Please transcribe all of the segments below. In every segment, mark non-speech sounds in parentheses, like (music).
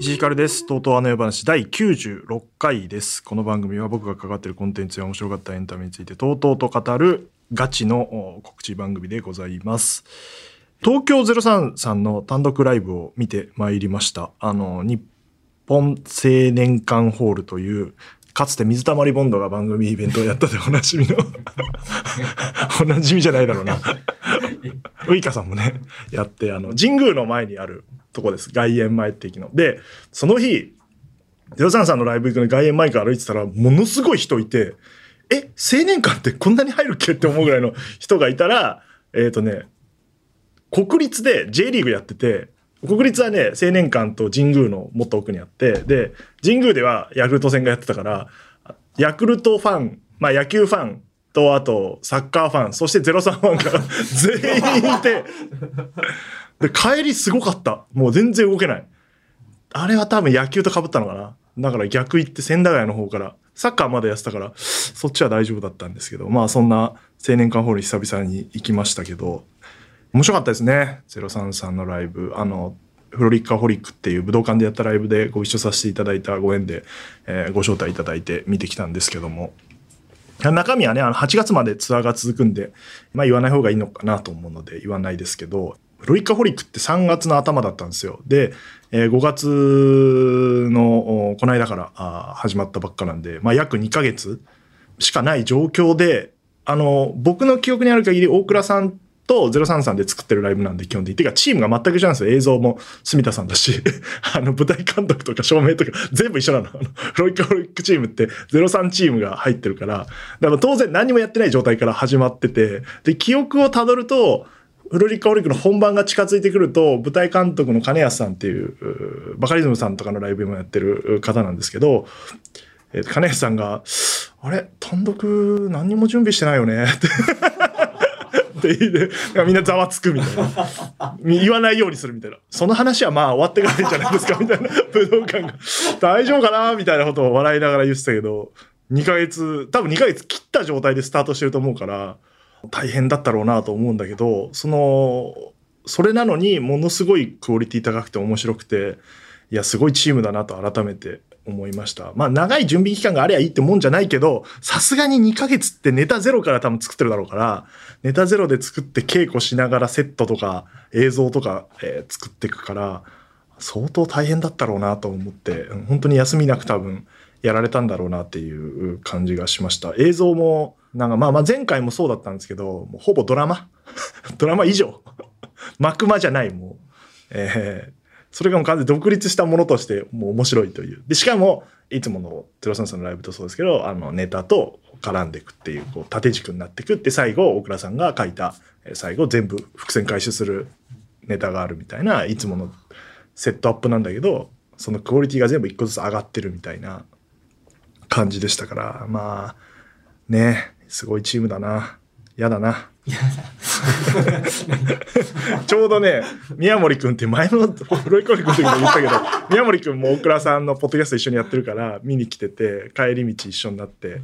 石井ひです。とうとうあの世話第96回です。この番組は僕が関わっているコンテンツや面白かったエンタメについてとうとうと語るガチの告知番組でございます。東京03の単独ライブを見てまいりました。あの、日本青年館ホールという、かつて水溜りボンドが番組イベントをやったでおなじみの、(laughs) おなじみじゃないだろうな。(laughs) ウイカさんもね、やって、あの、神宮の前にあるとこです。外苑前って駅の。で、その日、ゼロサンさんのライブ行くのに外苑前から歩いてたら、ものすごい人いて、え、青年館ってこんなに入るっけって思うぐらいの人がいたら、えっ、とね、国立で J リーグやってて、国立はね、青年館と神宮のもっと奥にあって、で、神宮ではヤクルト戦がやってたから、ヤクルトファン、まあ野球ファンと、あとサッカーファン、そして03ファンが (laughs) 全員いて、で、帰りすごかった。もう全然動けない。あれは多分野球と被ったのかな。だから逆行って千駄ヶ谷の方から、サッカーまでやってたから、そっちは大丈夫だったんですけど、まあそんな青年館ホール久々に行きましたけど、面白かったですね。033のライブ。あの、フロリッカホリックっていう武道館でやったライブでご一緒させていただいたご縁で、えーご招待いただいて見てきたんですけども。中身はね、あの8月までツアーが続くんで、まあ言わない方がいいのかなと思うので言わないですけど、フロリッカホリックって3月の頭だったんですよ。で、えー5月のこの間からあ始まったばっかなんで、まあ約2ヶ月しかない状況で、あの、僕の記憶にある限り大倉さんと033で作ってるライブなんで基本的に。てかチームが全く一緒なんですよ。映像も住田さんだし、(laughs) あの舞台監督とか照明とか全部一緒なの。あのロイカホリックチームって03チームが入ってるから、だから当然何もやってない状態から始まってて、で、記憶をたどると、フロリカホリックの本番が近づいてくると、舞台監督の金安さんっていう、バカリズムさんとかのライブもやってる方なんですけど、金安さんが、あれ？単独何にも準備してないよね？って。って言ってみんなざわつくみたいな。言わないようにするみたいな。その話はまあ終わってからいいんじゃないですかみたいな。武道館が。大丈夫かなみたいなことを笑いながら言ってたけど、2ヶ月、多分2ヶ月切った状態でスタートしてると思うから、大変だったろうなと思うんだけど、その、それなのにものすごいクオリティ高くて面白くて、いや、すごいチームだなと改めて思いました。まあ、長い準備期間がありゃいいってもんじゃないけど、さすがに2ヶ月ってネタゼロから多分作ってるだろうから、ネタゼロで作って稽古しながらセットとか映像とか、えー作っていくから、相当大変だったろうなと思って、本当に休みなく多分やられたんだろうなっていう感じがしました。映像も、なんかまあまあ前回もそうだったんですけど、もうほぼドラマ？(laughs) ドラマ以上？(laughs) 幕間じゃない、もう。えーそれがもう完全に独立したものとしてもう面白いという。で、しかも、いつものテロサンさんのライブとそうですけど、あの、ネタと絡んでいくっていう、こう、縦軸になっていくって、最後、大倉さんが書いた、最後全部伏線回収するネタがあるみたいな、いつものセットアップなんだけど、そのクオリティが全部一個ずつ上がってるみたいな感じでしたから、まあ、ね、すごいチームだな。嫌だな。(laughs) ちょうどね、宮森くんって前のフロイコリ君の時も言ったけど、(laughs) 宮森くんも大倉さんのポッドキャスト一緒にやってるから、見に来てて、帰り道一緒になって、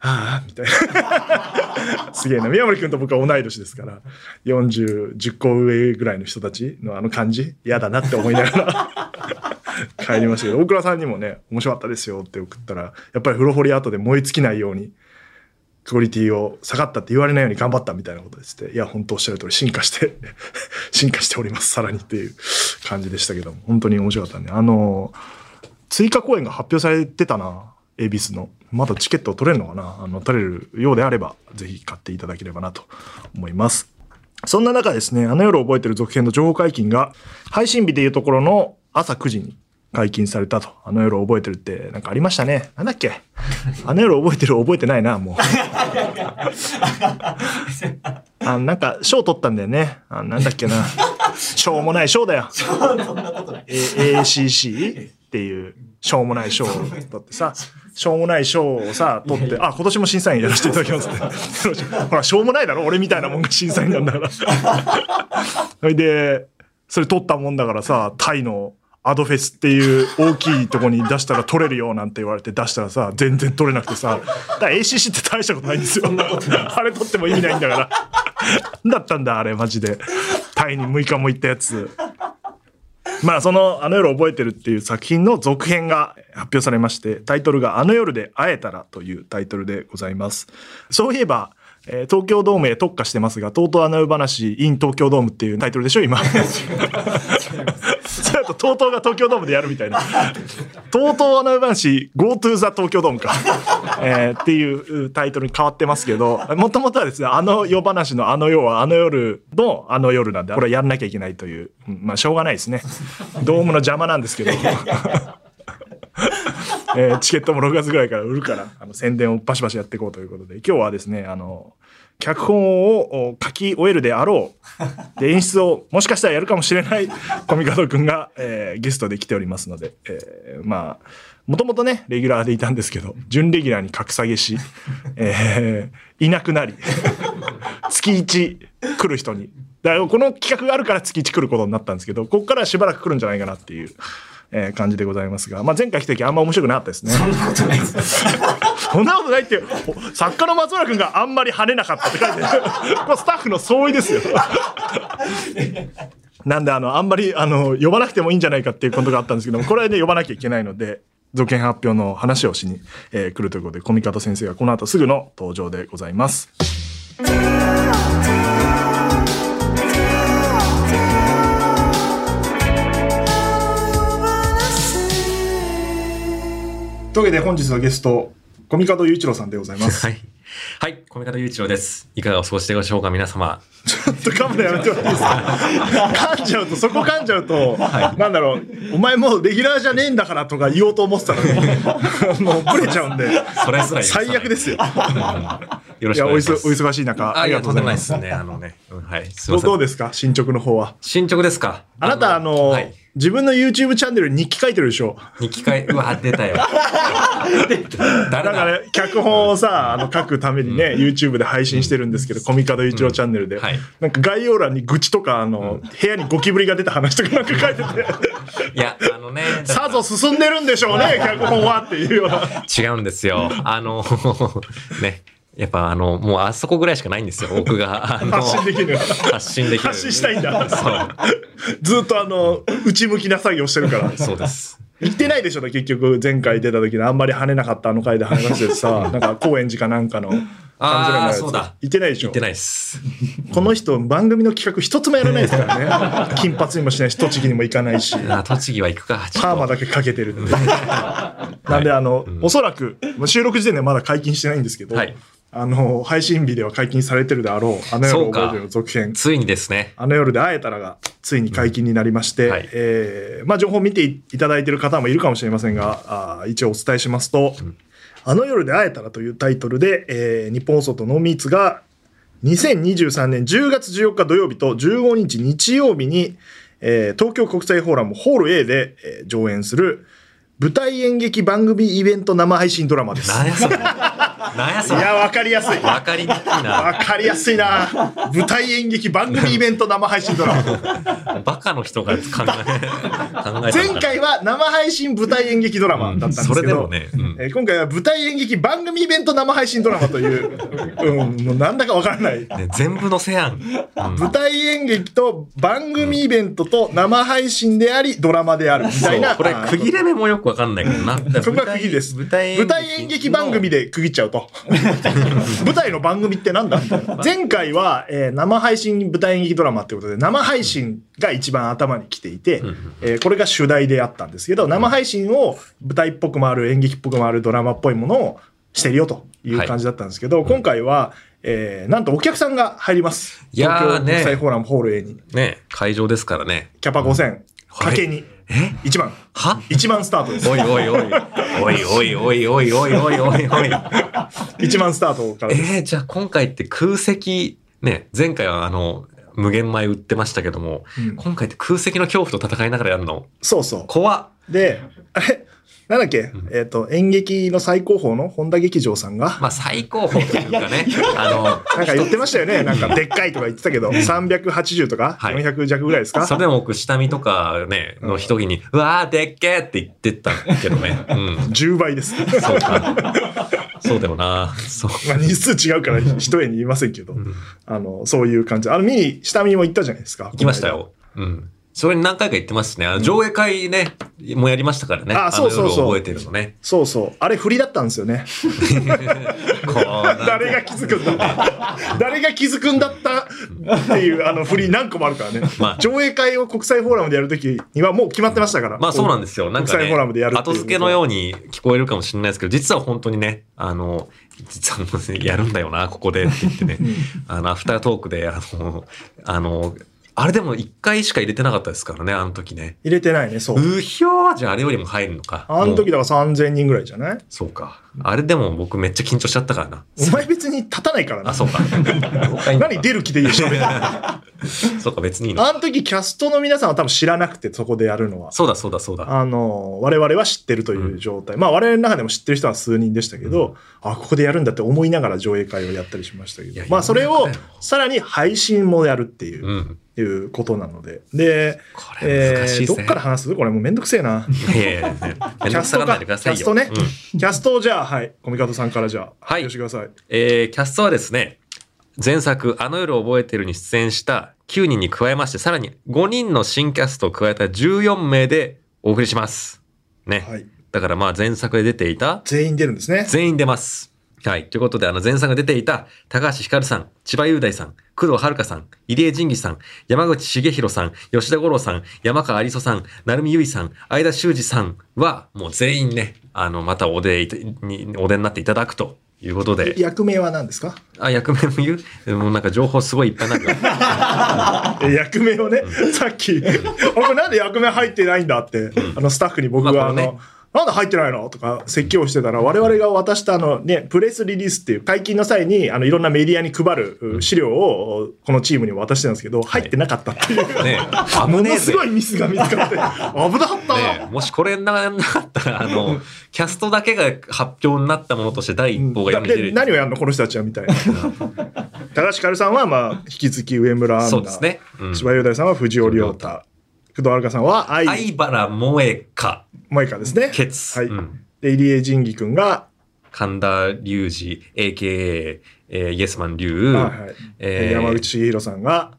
ああ、みたいな。(laughs) すげえな。宮森くんと僕は同い年ですから、40、10個上ぐらいの人たちのあの感じ、嫌だなって思いながら帰りましたけど、大倉さんにもね、面白かったですよって送ったら、やっぱり風呂掘り後で燃え尽きないように、クオリティを下がったって言われないように頑張ったみたいなことですって、いや、本当おっしゃる通り進化して、(laughs) 進化しております、さらにっていう感じでしたけども、本当に面白かったね。あの、追加公演が発表されてたな、恵比寿の。まだチケット取れるのかなあの、取れるようであれば、ぜひ買っていただければなと思います。そんな中ですね、あの夜覚えてる続編の情報解禁が、配信日でいうところの朝9時に解禁されたと。あの夜覚えてるって、なんかありましたね。なんだっけ？あの夜覚えてる覚えてないな、もう。(laughs) あなんか、賞取ったんだよね。あなんだっけな。しょうもない賞だよ。ACC っていう、しょうもない賞を取ってさ、しょうもない賞をさ、取って、あ、今年も審査員やらせていただきますって。ほら、しょうもないだろ？俺みたいなもんが審査員なんだから。それで、それ取ったもんだからさ、タイのアドフェスっていう大きいとこに出したら取れるよなんて言われて出したらさ、全然取れなくてさ、だから ACC って大したことないんですよ。あれ取っても意味ないんだから。だったんだ、あれ、マジで。タイに6日も行ったやつ。まあその「あの夜覚えてる」っていう作品の続編が発表されましてタイトルが「あの夜で会えたら」というタイトルでございますそういえば、えー東京ドームへ特化してますが「とうとうあの夜話 in 東京ドーム」っていうタイトルでしょ今 (laughs) と TOTO が東京ドームでやるみたいな「とうとうあの夜話 GoTo ザ東京ドームか」えーっていうタイトルに変わってますけどもともとはですねあの夜話のあの夜はあの夜のあの夜なんでこれはやんなきゃいけないという、まあしょうがないですね。ドームの邪魔なんですけど。(laughs) えーチケットも6月ぐらいから売るからあの宣伝をバシバシやっていこうということで今日はですねあの脚本をお書き終えるであろう。(laughs) で演出をもしかしたらやるかもしれない。コミカドくんが、えーゲストで来ておりますので、えーまあもともとねレギュラーでいたんですけど準レギュラーに格下げし、(laughs) えーいなくなり (laughs) 月1来る人に。だからこの企画があるから月1来ることになったんですけどここからはしばらく来るんじゃないかなっていう、えー感じでございますが、まあ、前回来た時あんま面白くなかったですね。そんなことないそんなことないってお作家の松村君があんまり跳ねなかったって書いてあるこれスタッフの相違ですよ。(laughs) なんであのあんまりあの呼ばなくてもいいんじゃないかっていうことがあったんですけどもこれはね呼ばなきゃいけないので続編発表の話をしに、えー来るということでコミカド先生がこの後すぐの登場でございます。というわけで本日のゲストコミカド雄一郎さんでございます。はい。はい、小見方雄一郎です。いかがお過ごしでしょうか、皆様。ちょっとカメラやめてもらっていいですか？(laughs) 噛んじゃうと、そこ噛んじゃうと、なんだろう、お前もうレギュラーじゃねえんだからとか言おうと思ってたのに、(laughs) もうブレちゃうんで、それすら最悪ですよ。よろしくお願いします。そお忙しい中、あ、ありがとうございま。ないですすね。あのね。うんはい。どうですか？進捗の方は？進捗ですかあなた、あの、はい。自分の YouTube チャンネルに日記書いてるでしょ日記会、うわ、出たよ。(laughs) 誰だ？かね、脚本をさ、あの、書くためにね、YouTube で配信してるんですけど、コミカド雄一郎チャンネルで。はいなんか概要欄に愚痴とか、あの、部屋にゴキブリが出た話とかなんか書いてて、(laughs) いや、あのね。さぞ進んでるんでしょうね、脚本はっていうような。(laughs) 違うんですよ。あの、ね。やっぱあの、もうあそこぐらいしかないんですよ、(laughs) 僕が。あの発信できる。発信できる。発信したいんだ。そう。ずっとあの、内向きな作業してるから。そうです。言ってないでしょ、結局、前回出た時のあんまり跳ねなかったあの回で話しててさ、(laughs) なんか高円寺かなんかの。缶詰のやつそうだ言ってないでしょ言ってないです。この人、番組の企画一つもやらないですからね。(laughs) 金髪にもしないし、栃木にも行かないし。あ、栃木は行くか。(laughs) パーマだけかけてるんで。なんで、あの、おそらく、収録時点でまだ解禁してないんですけど、はいあの、配信日では解禁されてるであろう、あの夜覚えてるの続編。ついにですね。あの夜で会えたらがついに解禁になりまして、えーまあ情報を見ていただいている方もいるかもしれませんが、あ一応お伝えしますと、あの夜で会えたらというタイトルで、えー日本放送とノーミーツが2023年10月14日土曜日と15日日曜日に、えー東京国際フォーラムホール A で、えー上演する舞台演劇番組イベント生配信ドラマです。何それ。なんやそれ？いや、わかりやすい。わかりにくいな。わかりやすいな。舞台演劇番組イベント生配信ドラマ。バカの人が考え、考えた前回は生配信舞台演劇ドラマだったんですけど、それでもね、うんえー今回は舞台演劇番組イベント生配信ドラマという、うん、もうなんだかわからない。ね全部のせやん。うん舞台演劇と番組イベントと生配信でありドラマであるみたいな。そうこれあー区切れ目もよくわかんないけどな。そこが区切りです。舞台舞台演劇番組で区切っちゃうと。(laughs) 舞台の番組ってなんだ？前回は、えー生配信舞台演劇ドラマってことで、生配信が一番頭に来ていて、えーこれが主題であったんですけど、生配信を舞台っぽく回る、演劇っぽく回るドラマっぽいものをしてるよという感じだったんですけど、今回は、えーなんとお客さんが入ります。東京国際ねフォーラムホール A に。ね、会場ですからね。キャパ5000、かけに、え？1万。は？1万スタートです。おいおいおい。おいおいおいおいおいおいおいおい。(laughs) 1万スタートからです。えー、じゃあ今回って空席、ね、前回はあの、無限米売ってましたけども、うん今回って空席の恐怖と戦いながらやるの？そうそう。怖っ。で、あれなんだっけ、えっ、と、演劇の最高峰の本田劇場さんが、まあ最高峰というかね、あなんか言ってましたよね。なんか、でっかいとか言ってたけど、380とか、はい400弱ぐらいですか？の、それでも僕下見とかね、の一時に、うわーでっけーって言ってたけどね。うん。10倍です。そうか。そうだよな。そう。まあ、日数違うから一重に言いませんけど、あの、そういう感じ。あの、見に、下見にも行ったじゃないですか。行きましたよ。うん。それに何回か行ってますね。あの上映会ね、もうやりましたからね。あそうそうそう覚えてるのね。そうそう。あれ振りだったんですよね。誰が気づくんだ誰が気づくんだったっていうあの振り何個もあるからね。まあ上映会を国際フォーラムでやるときにはもう決まってましたから。まあそうなんですよ。なんかね国際フォーラムでやるっていう後付けのように聞こえるかもしれないですけど、実は本当にね、あの、実はやるんだよな、ここでって言ってね、あの、アフタートークで、あの、あの、あれでも1回しか入れてなかったですからね、あの時ね。入れてないね、そう。うひょーじゃああれよりも入るのか。あの時だから3000人ぐらいじゃない？そうか。あれでも僕めっちゃ緊張しちゃったからな。お前別に立たないからな。あ、そうか。何出る気でいいしょそうか、別にいいの。あの時キャストの皆さんは多分知らなくてそこでやるのは。そうだ、そうだ、そうだ。あの、我々は知ってるという状態。まあ我々の中でも知ってる人は数人でしたけど、あ、ここでやるんだって思いながら上映会をやったりしましたけどまあそれをさらに配信もやるっていう。うん。いうことなので。で、これ難しい。えーどっから話す？これもうめんどくせえな。いやいやいや、めんどくさがらないでくださいよ。キャストねうんキャストをじゃあ、はい、コミカドさんからじゃあ、はいしてください。えーキャストはですね、前作、あの夜を覚えてるに出演した9人に加えまして、さらに5人の新キャストを加えた14名でお送りします。ね。はい。だからまあ前作で出ていた全員出るんですね。全員出ます。はい。ということで、あの前作が出ていた高橋ひかるさん、千葉雄大さん、工藤遥さん、入江仁義さん、山口茂弘さん、吉田五郎さん、山川有磯さん、成海結衣さん、相田修二さんは、もう全員ね、あの、またお出に、お出になっていただくということで、役名は何ですか？あ、役名も言う？もうなんか情報すごいいっぱいなん (laughs) 役名をね、さっき、あこれなんで役名入ってないんだって、あのスタッフに僕が、あの、なんで入ってないの？とか説教してたら、我々が渡したあのね、プレスリリースっていう解禁の際に、あの、いろんなメディアに配るう資料を、このチームに渡してたんですけど、入ってなかったっていう。ね、えぜ。のすごいミスが見つかって、危なかった。ね、もしこれなかったら、あの、キャストだけが発表になったものとして第一報が世に出でる。何をやるのこの人たちはみたいな。(laughs) 高橋ひかるさんは、まあ、引き続き上村アンナ。そうですね。うん柴雄大さんは藤尾亮太。工藤遥さんは愛相原萌香、萌香ですね。ケツ。はい。うんで、入江仁義くんが、神田隆二、AKA、えーイエスマン龍、はいはいえー山内茂弘さんが、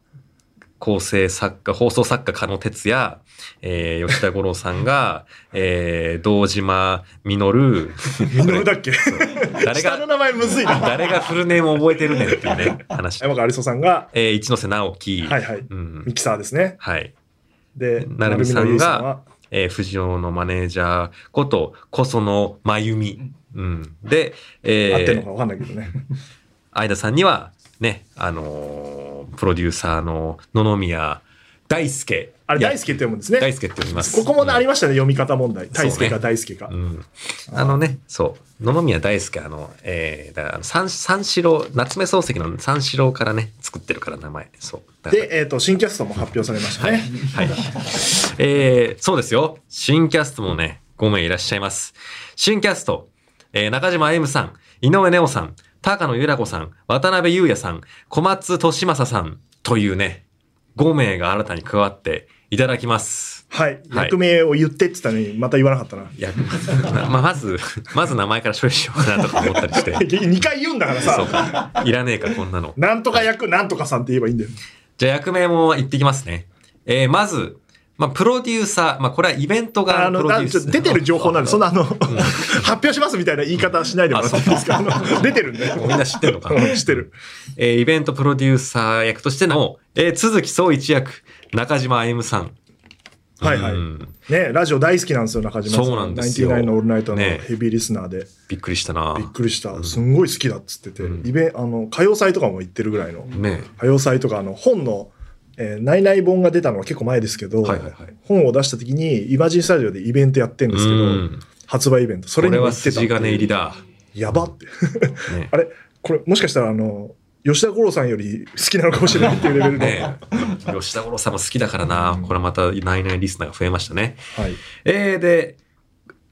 構成作家、放送作家、加野哲也、えー吉田五郎さんが、(laughs) えー堂島実、ミノルだっけ？(laughs) 誰下のが、名前むずいな。誰がフルネーム覚えてるねんっていうね、話。山川有磯さんが、えー一ノ瀬直樹、はいはい。うんミキサーですね。はい。で、成美さんが、えー藤尾のマネージャーこと、小園真由美。うん。で、えー合ってるのかわかんないけどね。(laughs) 相田さんには、ね、あのープロデューサーの野々宮大輔。あれ、大輔って読むんですね。大輔って呼びます。ここもねありまましたね、読み方問題。大輔か大輔かう。ん。あのね、そう。野々宮大輔、あの、えー、だから三、三四郎、夏目漱石の三四郎からね、作ってるから名前。そう。で、えっと、新キャストも発表されましたね。はい。えー、そうですよ。新キャストもね、5名いらっしゃいます。新キャスト、えー、中島歩夢さん、井上ネオさん、高野由良子さん、渡辺裕也さん、小松利正さんというね、5名が新たに加わっていただきます。はい。はい役名を言ってって言ったのに、また言わなかったな。いや、まあ、(laughs) まず、まず名前から処理しようかなとか思ったりして。(laughs) 2回言うんだからそうさ、か。いらねえか、こんなの。なんとか役、なんとかさんって言えばいいんだよ。じゃあ役名も言ってきますね。えー、まず、まあ、プロデューサー、まあ、これはイベントあの、出てる情報なんで、そんなあの、発表しますみたいな言い方しないでもらっていいですか？(laughs) 出てるんで。みんな知ってるのかうん知ってる。えーイベントプロデューサー役としての、えー、鈴木総一役、中島歩さん。はいはい。うん。ね、ラジオ大好きなんですよ、中島さん。そうなんですよ。ナインティナインのオールナイトのね。ヘビーリスナーで。びっくりしたな。びっくりした。すんごい好きだっつってて、うん。イベあの、歌謡祭とかも行ってるぐらいの。ね。歌謡祭とか、あの、本の、えー、ナイナイ本が出たのは結構前ですけど、はいはいはい本を出した時に、イマジンスタジオでイベントやってるんですけど、うん発売イベント。そこれはれにも行ってた筋金入りだ。やばって。ね (laughs) あれこれ、もしかしたら、あの、吉田五郎さんより (laughs) 好きなのかもしれないっていうレベルの。(laughs) ね吉田五郎さんも好きだからな。これまたナイナイリスナーが増えましたね。はい。えー、で、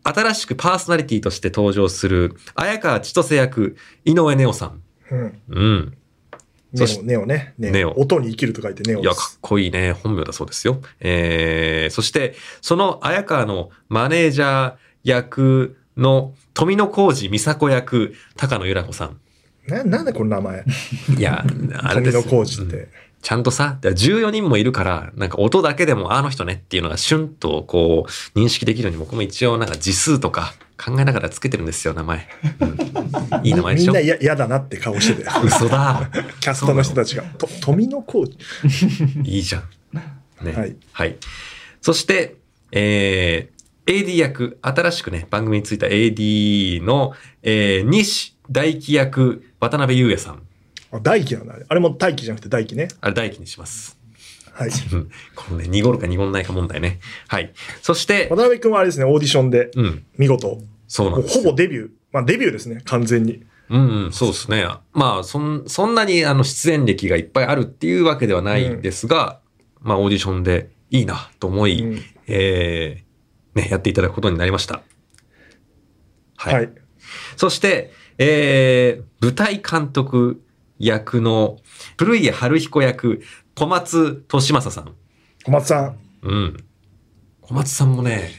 新しくパーソナリティとして登場する、綾川千歳役、井上ネオさん。うん。うん。ネそしオ、ネオね。ネオ。音に生きると書いてネオいや、かっ。こいいね。本名だそうですよ。えー、そして、その綾川のマネージャー役の富野浩二美佐子役、高野由来子さん。な、なんでこの名前？(laughs) いや、あれ富です野浩二っうんて。ちゃんとさ、だから14人もいるから、なんか音だけでもあの人ねっていうのがシュンとこう認識できるように僕も一応なんか字数とか考えながらつけてるんですよ、名前。うん、いい名前でしょ？みんな嫌嫌だなって顔してて。嘘だ。キャストの人たちが。と富野浩二。いいじゃん。ね。ははいい。そして、えー、AD 役、新しくね、番組についた AD の、えー、西大輝役、渡辺裕也さん。あ大輝なんだね。あれも大輝じゃなくて大輝ね。あれ大輝にします。はい。う (laughs) んこのね、濁るか濁んないか問題ね。はい。そして渡、辺君はあれですね、オーディションでうん、見事、そうなんですよ。ぼデビュー。まあデビューですね、完全に。うん、うん、そうですね。まあ、そん、そんなにあの出演歴がいっぱいあるっていうわけではないんですが、まあ、オーディションでいいなと思い、うんえー、ね、やっていただくことになりました。はい。はい。そして、えー、舞台監督役の古家春彦役、小松利正さん。小松さん、うん。小松さんもね、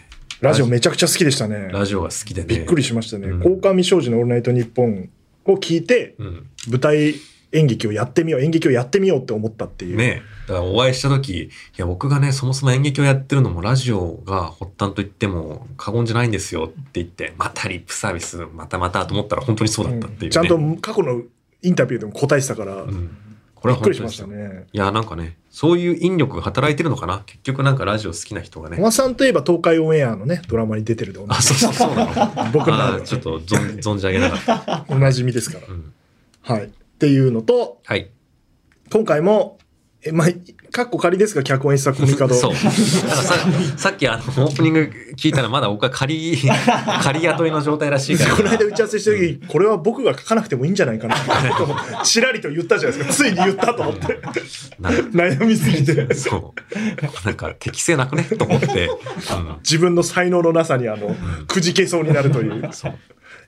ラジオめちゃくちゃ好きでしたね。ラジオが好きでね。びっくりしましたね。うん鴻上庄司のオールナイトニッポンを聞いて、うん。舞台演劇をやってみよう、演劇をやってみようって思ったっていう。ねだからお会いした時、いや、僕がね、そもそも演劇をやってるのもラジオが発端と言っても過言じゃないんですよって言って、またリップサービス、またまたと思ったら本当にそうだったっていう、ねちゃんと過去のインタビューでも答えてたから、うん。これはしましたね。いや、なんかね、そういう引力が働いてるのかな？結局なんかラジオ好きな人がね小。松さんといえば東海オンエアのね、ドラマに出てるでおなあ、そうそうそうなの？(laughs) 僕の中であーちょっと存存じ上げなかった。(laughs) おなじみですから。うん。はい。っていうのと、はい。今回も、え、まあ、かっこ仮ですが、脚本演出はコミカド。そう。だからささっきあの、オープニング聞いたらまだ僕は仮、(laughs) 仮雇いの状態らしいから。この間打ち合わせした時、これは僕が書かなくてもいいんじゃないかなと、ちらりと言ったじゃないですか。ついに言ったと思って。な悩みすぎて。そう。なんか適性なくね？と思って。うん自分の才能のなさに、あの、くじけそうになるという。そう。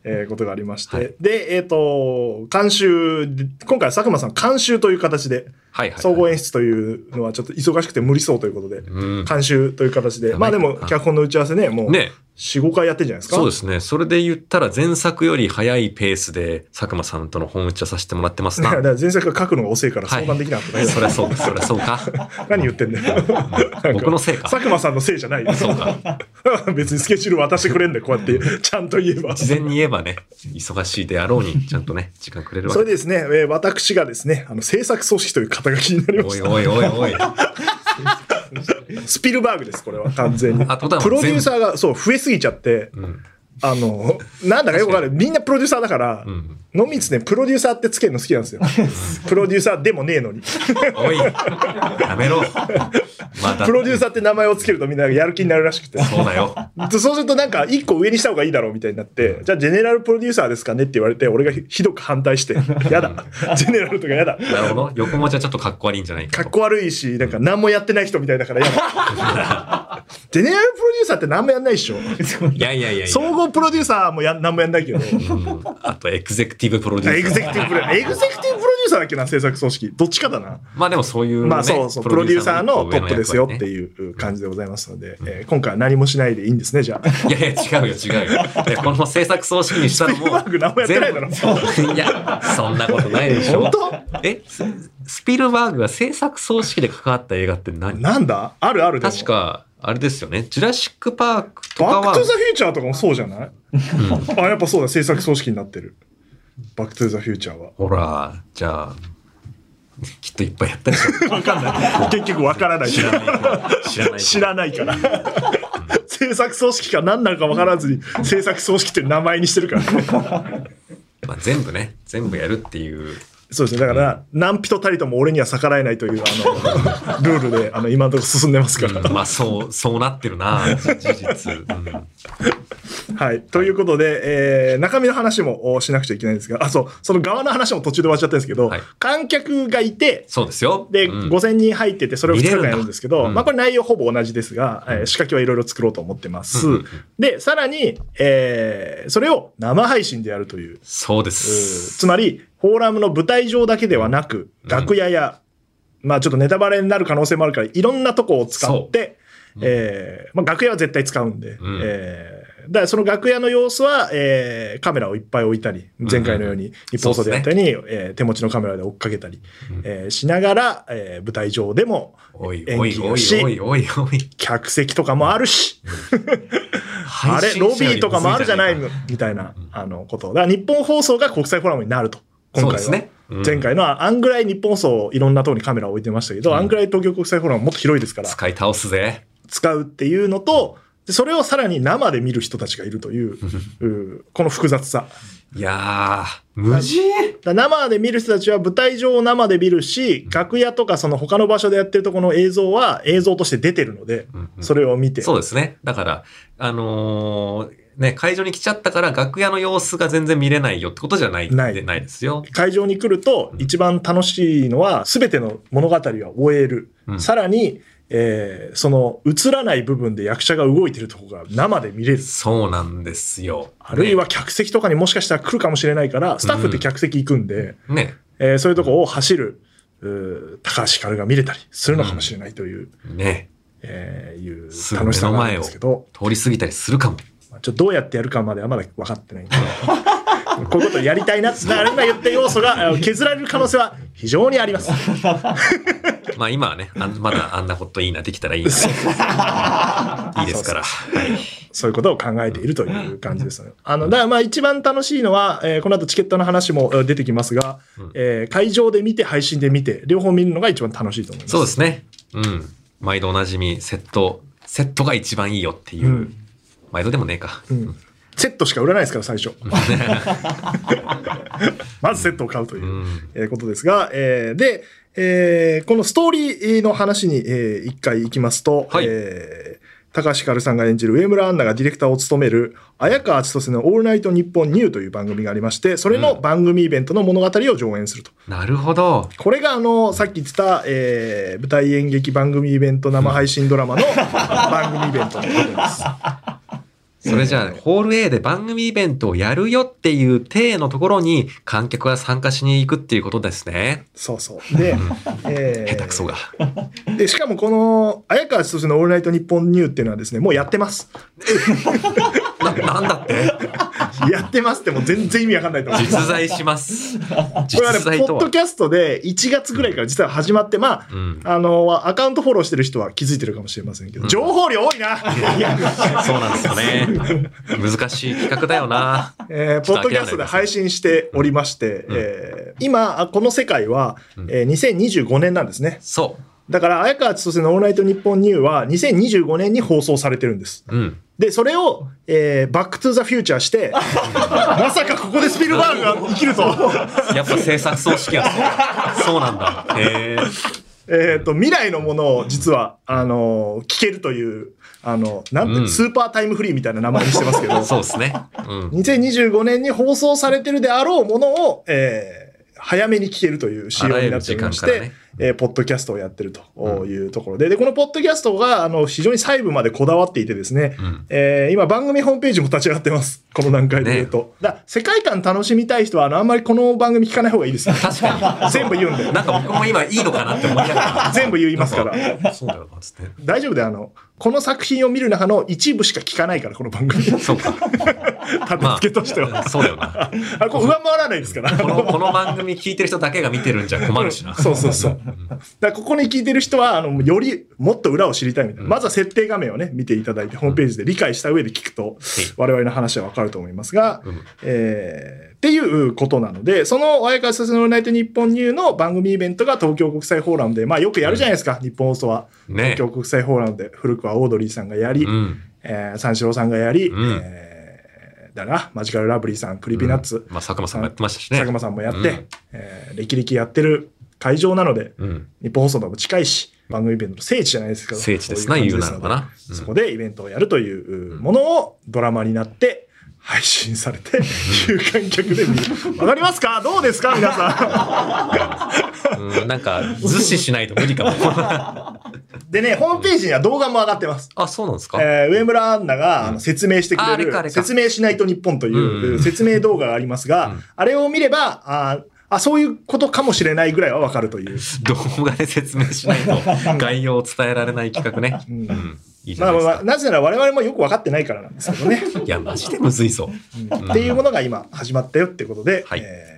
えーことがありまして。はいで、えっ、と、監修で、今回は佐久間さん監修という形で、はいはい。総合演出というのはちょっと忙しくて無理そうということで、うん。監修という形で、まあでも脚本の打ち合わせね、もうね4、5回やってんじゃないですか？そうですね。それで言ったら前作より早いペースで佐久間さんとの本打ちをさせてもらってますな。(laughs) だから前作が書くのが遅いからはい相談できなかっただけだそりゃそう、そりゃそうか。(laughs) 何言ってんだよ。僕のせいか佐久間さんのせいじゃないよ。そうか。(laughs) 別にスケジュール渡してくれんだよ、こうやって、ちゃんと言えば。事前に言えばね、忙しいであろうに、ちゃんとね、時間くれるわけそれでですね、えー私がですね、あの、制作組織という肩書きになりました。おいおいおいおい。スピルバーグです、これは、完全に。プロデューサーが、そう、増えすぎちゃって、うん。あの、なんだかよくわかる。みんなプロデューサーだから、うん。のみつね、プロデューサーってつけるの好きなんですよ。プロデューサーでもねえのに。おい。やめろ。まだ。プロデューサーって名前をつけるとみんなやる気になるらしくて。そうだよ。そうするとなんか一個上にした方がいいだろうみたいになって、じゃあジェネラルプロデューサーですかねって言われて、俺がひどく反対して、やだ。ジェネラルとかやだ。なるほど。横文字はちょっとかっこ悪いんじゃないかと。かっこ悪いし、なんか何もやってない人みたいだからやだ。(laughs) ジェネラルプロデューサーって何もやんないでしょ。(laughs) いやいやいやいや。総合プロデューサーもや何もやんないけど。うんあと、エグゼクティブプロデューサー。エグゼクティブプロ、エグゼクティブプロデューサーだっけな、製作総指揮。どっちかだな。まあでもそういう、ね。まあそうそう、プロデューサーのトップですよってう。いう感じでございますので、えー今回は何もしないでいいんですね、じゃあ。いやいや、違うよ、違うよ。この製作総指揮にしたらもう。何もやってないだろいや、そんなことないでしょ。本当？え、ススピルバーグが製作総指揮で関わった映画って何？なんだ？あるある確か、あれですよね。ジュラシックパークとかは。バックトゥザフューチャーとかもそうじゃない？あ、やっぱそうだ、製作総指揮になってる。バックトゥザフューチャーは。ほら、じゃあ、きっといっぱいやったでしょ。わかんない。結局わからない。知らないから。知らない知らないから。制作組織か何なのか分からずに制作組織って名前にしてるからね。まあ、全部ね、全部やるっていうそうですね。だから、何人たりとも俺には逆らえないという、あの、(laughs) ルールで、あの、今のところ進んでますから。うんまあ、そう、そうなってるな、事実。うんはい。ということで、えー、中身の話もおしなくちゃいけないんですが、あ、そう、その側の話も途中で終わっちゃったんですけど、はい観客がいて、そうですよ。で、うん5000人入ってて、それを2日間やるんですけど、まあこれ内容ほぼ同じですが、えー仕掛けはいろいろ作ろうと思ってます。で、さらに、えー、それを生配信でやるという。そうでうす。ーつまり、フォーラムの舞台上だけではなく、うん。楽屋や、まあちょっとネタバレになる可能性もあるから、いろんなとこを使って、うん。えーまあ楽屋は絶対使うんで、ん。えーだからその楽屋の様子は、えーカメラをいっぱい置いたり、前回のように日本放送でやったように、えー手持ちのカメラで追っかけたり、うん。えーしながら、えー舞台上でもおい演おいおい技をしおいおいおい。客席とかもあるし、(laughs) あれ、ロビーとかもあるじゃないみたいな、あの、こと。だから日本放送が国際フォーラムになると。今回は。ねうん前回のは、あんぐらい日本放送いろんなところにカメラを置いてましたけど、うんあんぐらい東京国際フォーラムはもっと広いですから、使い倒すぜ。使うっていうのと、でそれをさらに生で見る人たちがいるという、(laughs) うこの複雑さ。いやー、無事？生で見る人たちは舞台上を生で見るし、楽屋とかその他の場所でやってるとこの映像は映像として出てるので、うんうんそれを見て。そうですね。だから、あのーね、会場に来ちゃったから楽屋の様子が全然見れないよってことじゃない、ないでないですよ。会場に来ると一番楽しいのは全ての物語は終える。うんさらに、えーその映らない部分で役者が動いてるとこが生で見れる。そうなんですよ。あるいは客席とかにもしかしたら来るかもしれないから、スタッフって客席行くんで、ね。ね。えーそういうとこを走る、高橋ひかるが見れたりするのかもしれないという、ね。えーいう楽しさがあるんですけど、通り過ぎたりするかも。まあちょっとどうやってやるかまではまだ分かってないんで、(laughs) こういうことをやりたいなって、だから今言った要素が削られる可能性は非常にあります。(laughs) まあ今はね、まだあんなこといいな、できたらいいな。(laughs) いいですから。はい。そういうことを考えているという感じですね。あの、だからまあ一番楽しいのは、えーこの後チケットの話もえー出てきますが、うんえー会場で見て配信で見て、両方見るのが一番楽しいと思います。そうですね。うん。毎度おなじみ、セット、セットが一番いいよっていう。うん毎度でもねえか。うんセットしか売らないですから、最初。(laughs) まずセットを買うということですが、えーで、えーこのストーリーの話に、えー一回行きますと、はいえー高橋ひかるさんが演じる上村アンナがディレクターを務める、綾川千歳のオールナイトニッポンニューという番組がありまして、それの番組イベントの物語を上演すると。なるほど。これがあの、さっき言ってた、えー舞台演劇番組イベント生配信ドラマの番組イベントのことです。(laughs) それじゃあ、ホール A で番組イベントをやるよっていう体のところに観客が参加しに行くっていうことですね。そうそう。で、えー下手くそが。で、しかもこの、綾川千歳のオールナイトニッポンニューっていうのはですね、もうやってます。(laughs) な、(laughs) なんだって？(laughs) やってますってもう全然意味わかんないと思う。実在します。(laughs) これは実ね、在とはポッド。キャストで1月ぐらいから実は始まって、まあ、うん。あの、アカウントフォローしてる人は気づいてるかもしれませんけど、うん情報量多いなそうなんですよね。難しい企画だよな。えーポッドキャストで配信しておりまして、うんえー今、あこの世界は、うんえー2025年なんですね。そう。だから、綾川千歳のオールナイトニッポンニューは2025年に放送されてるんです。うん。で、それを、えーバックトゥザフューチャーして、(laughs) まさかここでスピルバーグが生きると、やっぱ制作総指揮はそうそうなんだ。えっと、未来のものを実は、あのー聞けるという、あの、なんて、うんスーパータイムフリーみたいな名前にしてますけど、そうですね。うん。2025年に放送されてるであろうものを、えー早めに聞けるという仕様になっておりまして、えーポッドキャストをやってるというところで、で、このポッドキャストが、あの、非常に細部までこだわっていてですね、うん。えー今番組ホームページも立ち上がってます。この段階で言うと。だから世界観楽しみたい人は、あの、あんまりこの番組聞かない方がいいですよ。(laughs) 確かに。全部言うんで。なんか僕も今いいのかなって思いながら。全部言いますから。そうだよな、つって。大丈夫で、あの、この作品を見る中の一部しか聞かないから、この番組。立そうか。(laughs) て付けとしては。そうだよな。あこれ上回らないですから。この、この番組聞いてる人だけが見てるんじゃ困るしな。そうそうそう。(laughs) だここに聞いてる人は、あの、よりもっと裏を知りたいみたいな。うん。まずは設定画面をね、見ていただいて、ホームページで理解した上で聞くと、我々の話はわかると思いますが、うん。えーっていうことなので、その、綾川先生のオールナイトニッポンニューの番組イベントが東京国際フォーラムで、まあよくやるじゃないですか、ニッポン放送は。ね。東京国際フォーラムで、古くはオードリーさんがやり、うん。えー三四郎さんがやり、うん。えーだな、マジカルラブリーさん、 Creepy Nuts、まあ、佐久間さんもやってましたしね。佐久間さんもやって、うん。えー歴々やってる会場なので、うん。日本放送とも近いし、番組イベントの聖地じゃないですか。聖地ですな、言うなのかな。うんそこでイベントをやるというものをドラマになって配信されて、有観客で見る。わかりますか？どうですか？皆さうん、なんか、図示しないと無理かも。ん。(laughs) でね、ホームページには動画も上がってます。あ、そうなんですか、えー上村アンナがあの説明してくれる、説明しないと日本というんう説明動画がありますが、うんあれを見れば、ああ、そういうことかもしれないぐらいはわかるという。(laughs) 動画で説明しないと (laughs) 概要を伝えられない企画ね。う (laughs) んうん。いいな。まあまあまあ、なぜなら我々もよくわかってないからなんですけどね。いや、マジでむずいぞ。うんっていうものが今始まったよっていうことで、はいえー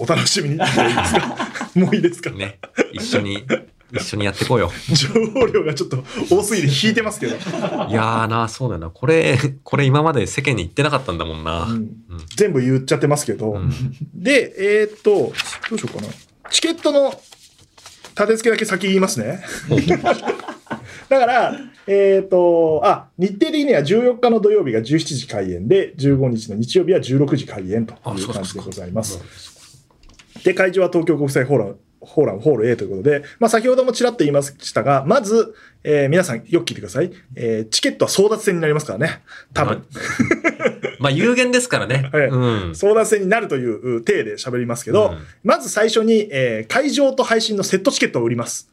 お楽しみに。もういいですか？もういいですか、ね。一緒に、一緒にやってこうよ。情報量がちょっと多すぎて引いてますけど。いやーな、そうだよな。これ、これ今まで世間に言ってなかったんだもんな。うんうん全部言っちゃってますけど。うんで、えーっと、どうしようかな。チケットの立て付けだけ先言いますね。(laughs) だから、えーっと、あ、日程的には14日の土曜日が17時開演で、15日の日曜日は16時開演という感じでございます。で、会場は東京国際フォーラム、フォーラムホール A ということで、まあ先ほどもちらっと言いましたが、まず、えー皆さんよく聞いてください。えーチケットは争奪戦になりますからね。多分。まあ、有限ですからね。(laughs) はいうん。争奪戦になるという体で喋りますけど、うんまず最初に、えー会場と配信のセットチケットを売ります。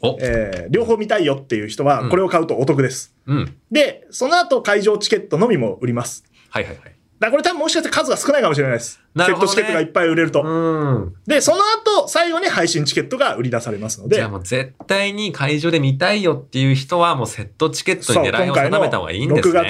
お、えー両方見たいよっていう人は、これを買うとお得です。うん。で、その後会場チケットのみも売ります。はいはいはい。だこれ多分もしかして数が少ないかもしれないです。なるほどねセットチケットがいっぱい売れると。うん。で、その後、最後に配信チケットが売り出されますのでじゃあ、もう絶対に会場で見たいよっていう人はもうセットチケットに狙いを定めた方がいいんです6ね。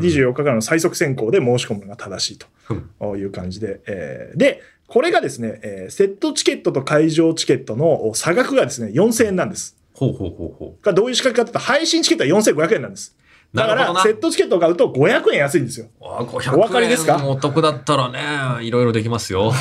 月24日からの最速選考で申し込むのが正しいうんという感じで、えーで、これがですね、えーセットチケットと会場チケットの差額がですね、4000円なんです。ほうほうほうほがどういう仕掛けかというと、配信チケットは4500円なんです。だから、セットチケットを買うと500円安いんですよ。う。あ500お分かりですか？円お得だったらね、いろいろできますよ。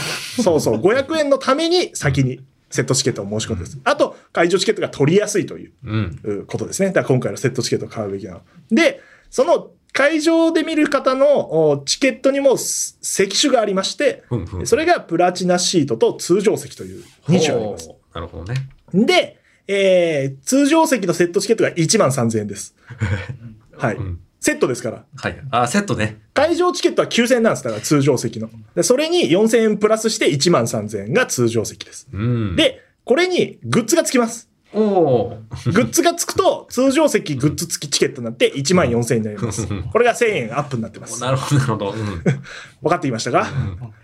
そうそう、500円のために先にセットチケットを申し込んでです。あと、会場チケットが取りやすいといううん。うことですね。だから今回のセットチケットを買うべきなの。で、その会場で見る方のおチケットにもす席種がありまして、ふんふん。それがプラチナシートと通常席という2種あります。なるほどね。で、えー、通常席のセットチケットが1万3000円です。(laughs) はい。うん。セットですから。はい。あ、セットね。会場チケットは9000円なんです。だから通常席の。でそれに4000円プラスして1万3000円が通常席です。うん。、で、これにグッズがつきます。おお。グッズがつくと、通常席グッズ付きチケットになって1万4000円になります。これが1000円アップになってます。なるほど、なるほど。うん (laughs) 分かっていましたか？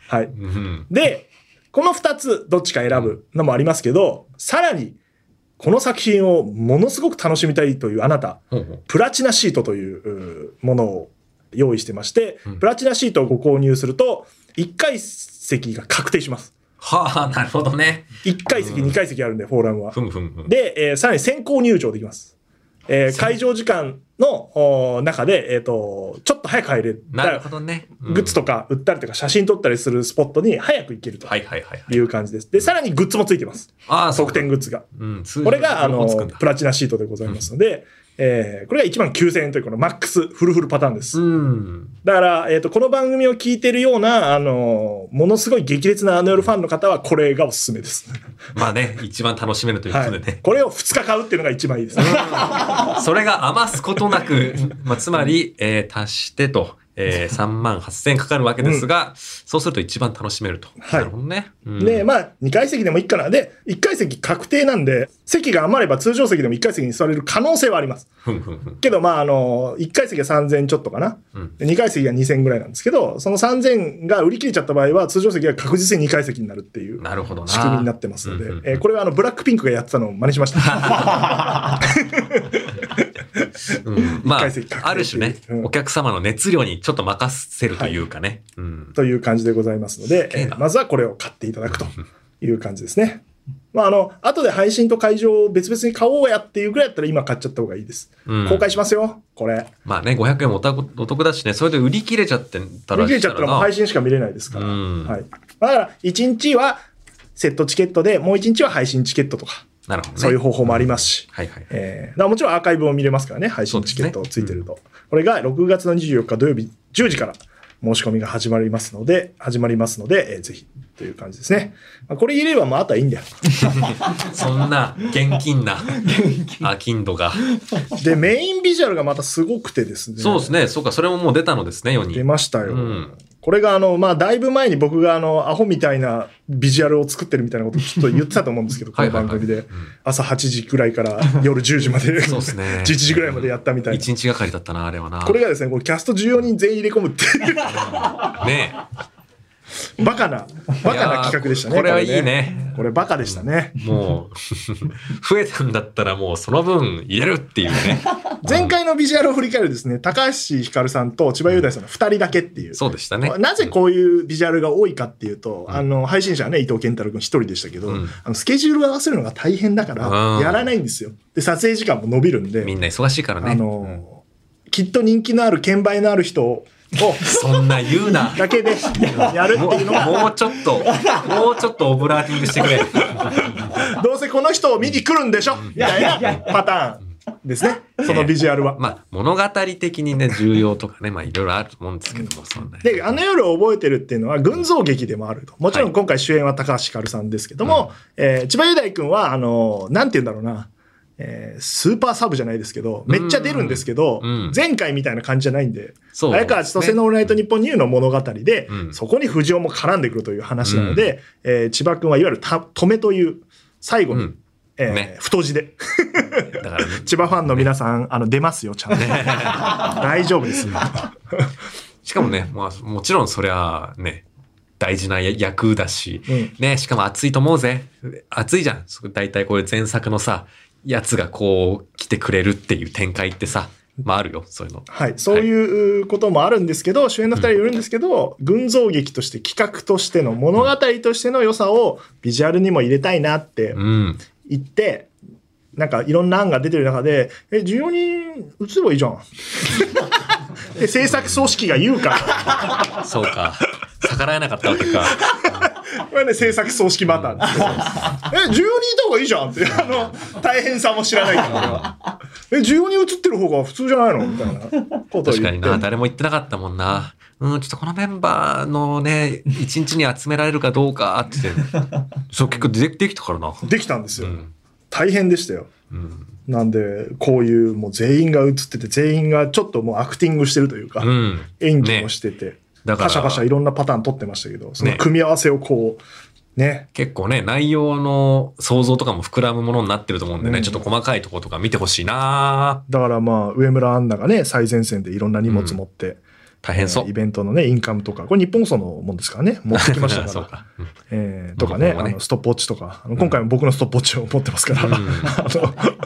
はい。うん。で、この2つどっちか選ぶのもありますけど、さらに、この作品をものすごく楽しみたいというあなた、ほうほうプラチナシートといううものを用意してまして、うんプラチナシートをご購入すると、1階席が確定します。はあ、なるほどね。1階席、2階席あるんで、フォーラムはふ。んふんふん。で、えーさらに先行入場できます。えー会場時間のお中で、えっ、と、ちょっと早く入れる。なるほどね。うんグッズとか売ったりとか写真撮ったりするスポットに早く行けるとはいはいはいはい。いう感じです。で、さらにグッズもついてます。ああ、特典グッズが。うん。これが、あのプラチナシートでございますので、えーこれが1万9000円というこのマックスフルフルパターンです。うん。だから、えっ、と、この番組を聞いてるような、あの、ものすごい激烈なあの夜ファンの方は、これがおすすめです。(laughs) まあね、一番楽しめるというこはいとでね。。これを2日買うっていうのが一番いいですね。(laughs) それが余すことなく、まあ、つまり、えー足してと、えー、3万8000円かかるわけですが、そうすると一番楽しめると。はいなるほどね。うんで、まあ、2階席でもいいかな。で、1階席確定なんで、席が余れば通常席でも1階席に座れる可能性はあります。けど、まあ、あの、1階席は3000ちょっとかな。うんで2階席が2000ぐらいなんですけど、その3000が売り切れちゃった場合は、通常席が確実に2階席になるっていう。仕組みになってますので、うんうんうんえーこれはあの、ブラックピンクがやってたのを真似しました。(laughs) うん (laughs) まあ、ある種ね、うんお客様の熱量にちょっと任せるというかね。うん。という感じでございますので、まずはこれを買っていただくと (laughs) いう感じですね。まあ、あの、後で配信と会場を別々に買おうやっていうぐらいだったら今買っちゃった方がいいです。うん公開しますよ、これ。まあね、500円もお得だしね、それで売り切れちゃってたら売り切れちゃったらもうな配信しか見れないですから。うんはい。だから、1日はセットチケットで、もう1日は配信チケットとか、なるほどね。そういう方法もありますし。はいはい。えーもちろんアーカイブも見れますからね、配信チケットついてると。これが6月の24日土曜日10時から申し込みが始まりますので、始まりますので、えーぜひという感じですね。まあ、これ入れれば、まあ、あとはいいんだよ。(laughs) そんな現金な、あ、金度が。で、メインビジュアルがまたすごくてですね。そうですね。そうか、それももう出たのですね、世に。出ましたよ。うんこれがあの、まあ、だいぶ前に僕があの、アホみたいなビジュアルを作ってるみたいなことをちょっと言ってたと思うんですけど、この番組で。朝8時くらいから夜10時まで、(laughs) そうですね11時くらいまでやったみたいな。一日がかりだったな、あれはな。これがですね、これキャスト14人全員入れ込むっていう、(laughs) ねバカな、バカな企画でしたね。これはいいね。これバカでしたね。もう、(laughs) 増えたんだったらもうその分入れるっていうね。(laughs) 前回のビジュアルを振り返るとですね、高橋ひかるさんと千葉雄大さんの2人だけっていう。そうでしたね。なぜこういうビジュアルが多いかっていうと、あの、配信者はね、伊藤健太郎君一人でしたけど、うんあのスケジュールを合わせるのが大変だからう、んやらないんですよ。で、撮影時間も伸びるんで、みんな忙しいからね。あの、きっと人気のある券売のある人を、そんな言うな。だけでやるってもいうのが、もうちょっと、もうちょっとオブラーティングしてくれ。どうせこの人を見に来るんでしょみたいなパターンですね。そのビジュアルは。まあ、物語的にね、重要とかね、まあ、いろいろあると思うんですけども、そんな。で、あの夜を覚えてるっていうのは群像劇でもあると。もちろん今回主演は高橋ひかるさんですけども、えー千葉雄大君は、あの、なんて言うんだろうな、えースーパーサブじゃないですけど、めっちゃ出るんですけど、うん。前回みたいな感じじゃないんで、そう。綾川千歳のオールナイトニッポンニューの物語で、うん。そこに藤尾も絡んでくるという話なので、えー千葉君はいわゆるた止めという、最後に、うん。えーね。太字で。だからね、(laughs) 千葉ファンの皆さん、あの、出ますよ、ちゃんと。大丈夫ですよ。(laughs) しかもね、まあ、もちろんそりゃね、大事な役だし、うん。ね、しかも熱いと思うぜ。熱いじゃん。そ大体これ前作のさ、やつがこう来てくれるっていう展開ってさ、まああるよ、そういうの。はい、そういうこともあるんですけど、主演の二人いるんですけど、群像劇として企画としての物語としての良さをビジュアルにも入れたいなってうん。言って、なんかいろんな案が出てる中で、え、14人映せばいいじゃん。(laughs) で、制作組織が言うから、そうか。逆らえなかったわけか。これね、制作組織パターンですけど、え、14人いた方がいいじゃんって、あの、大変さも知らないから俺は。え、14人映ってる方が普通じゃないのみたいなこと。確かにな、誰も言ってなかったもんな。うん、ちょっとこのメンバーのね、一日に集められるかどうかって言って。そう、結構でできたからな。できたんですよ。うん。大変でしたよ。うん。なんで、こういうもう全員が映ってて、全員がちょっともうアクティングしてるというか、うん。演技もしてて、だから。パシャパシャいろんなパターン撮ってましたけど、そのね組み合わせをこう、ね、結構ね、内容の想像とかも膨らむものになってると思うんでね、うん。ちょっと細かいところとか見てほしいなだからまあ、上村アンナがね、最前線でいろんな荷物持って、大変そう。えーイベントのね、インカムとか、これ日本放送のもんですからね、(laughs) 持ってきましたそから。うか。うんえーとかね、ねあのストップウォッチとか、今回も僕のストップウォッチを持ってますから、うん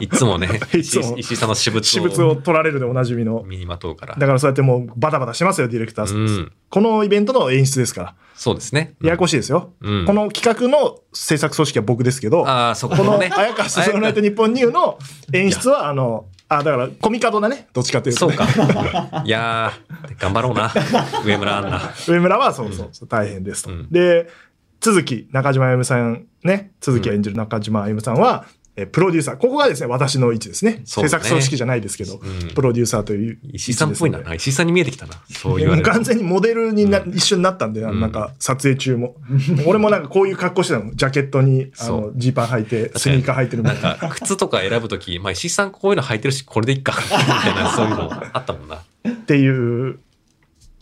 (laughs) いつもね、(laughs) い石井さんの私物私物を取られるでおなじみの。身にまとうから。だからそうやってもうバタバタしますよ、ディレクターうんこのイベントの演出ですから。そうですね。ややこしいですよ。うんこの企画の制作組織は僕ですけど、ああ、そここのね。綾川スソナイト日本ニューの演出は、あの、あ、だから、コミカドだね。どっちかというと、ね。そうか。(laughs) いやー、頑張ろうな。(laughs) 上村アンナ。上村はそうそうそう、大変ですと。うんで、続き、中島あゆむさん、ね、続き演じる中島あゆむさんは、えプロデューサー。ここがですね、私の位置ですね。そうだね制作組織じゃないですけど、うんプロデューサーという石井さんっぽいな。石井さんに見えてきたな。そう言もう。完全にモデルにな、うん一緒になったんで、んなんか撮影中も。(laughs) 俺もなんかこういう格好してたの。ジャケットに、あのジーパン履いて、スニーカー履いてるみたな。ないんか、靴とか選ぶとき、まあ、石井さんこういうの履いてるし、これでいっか。(laughs) みたいな、そういうのあったもんな。っていう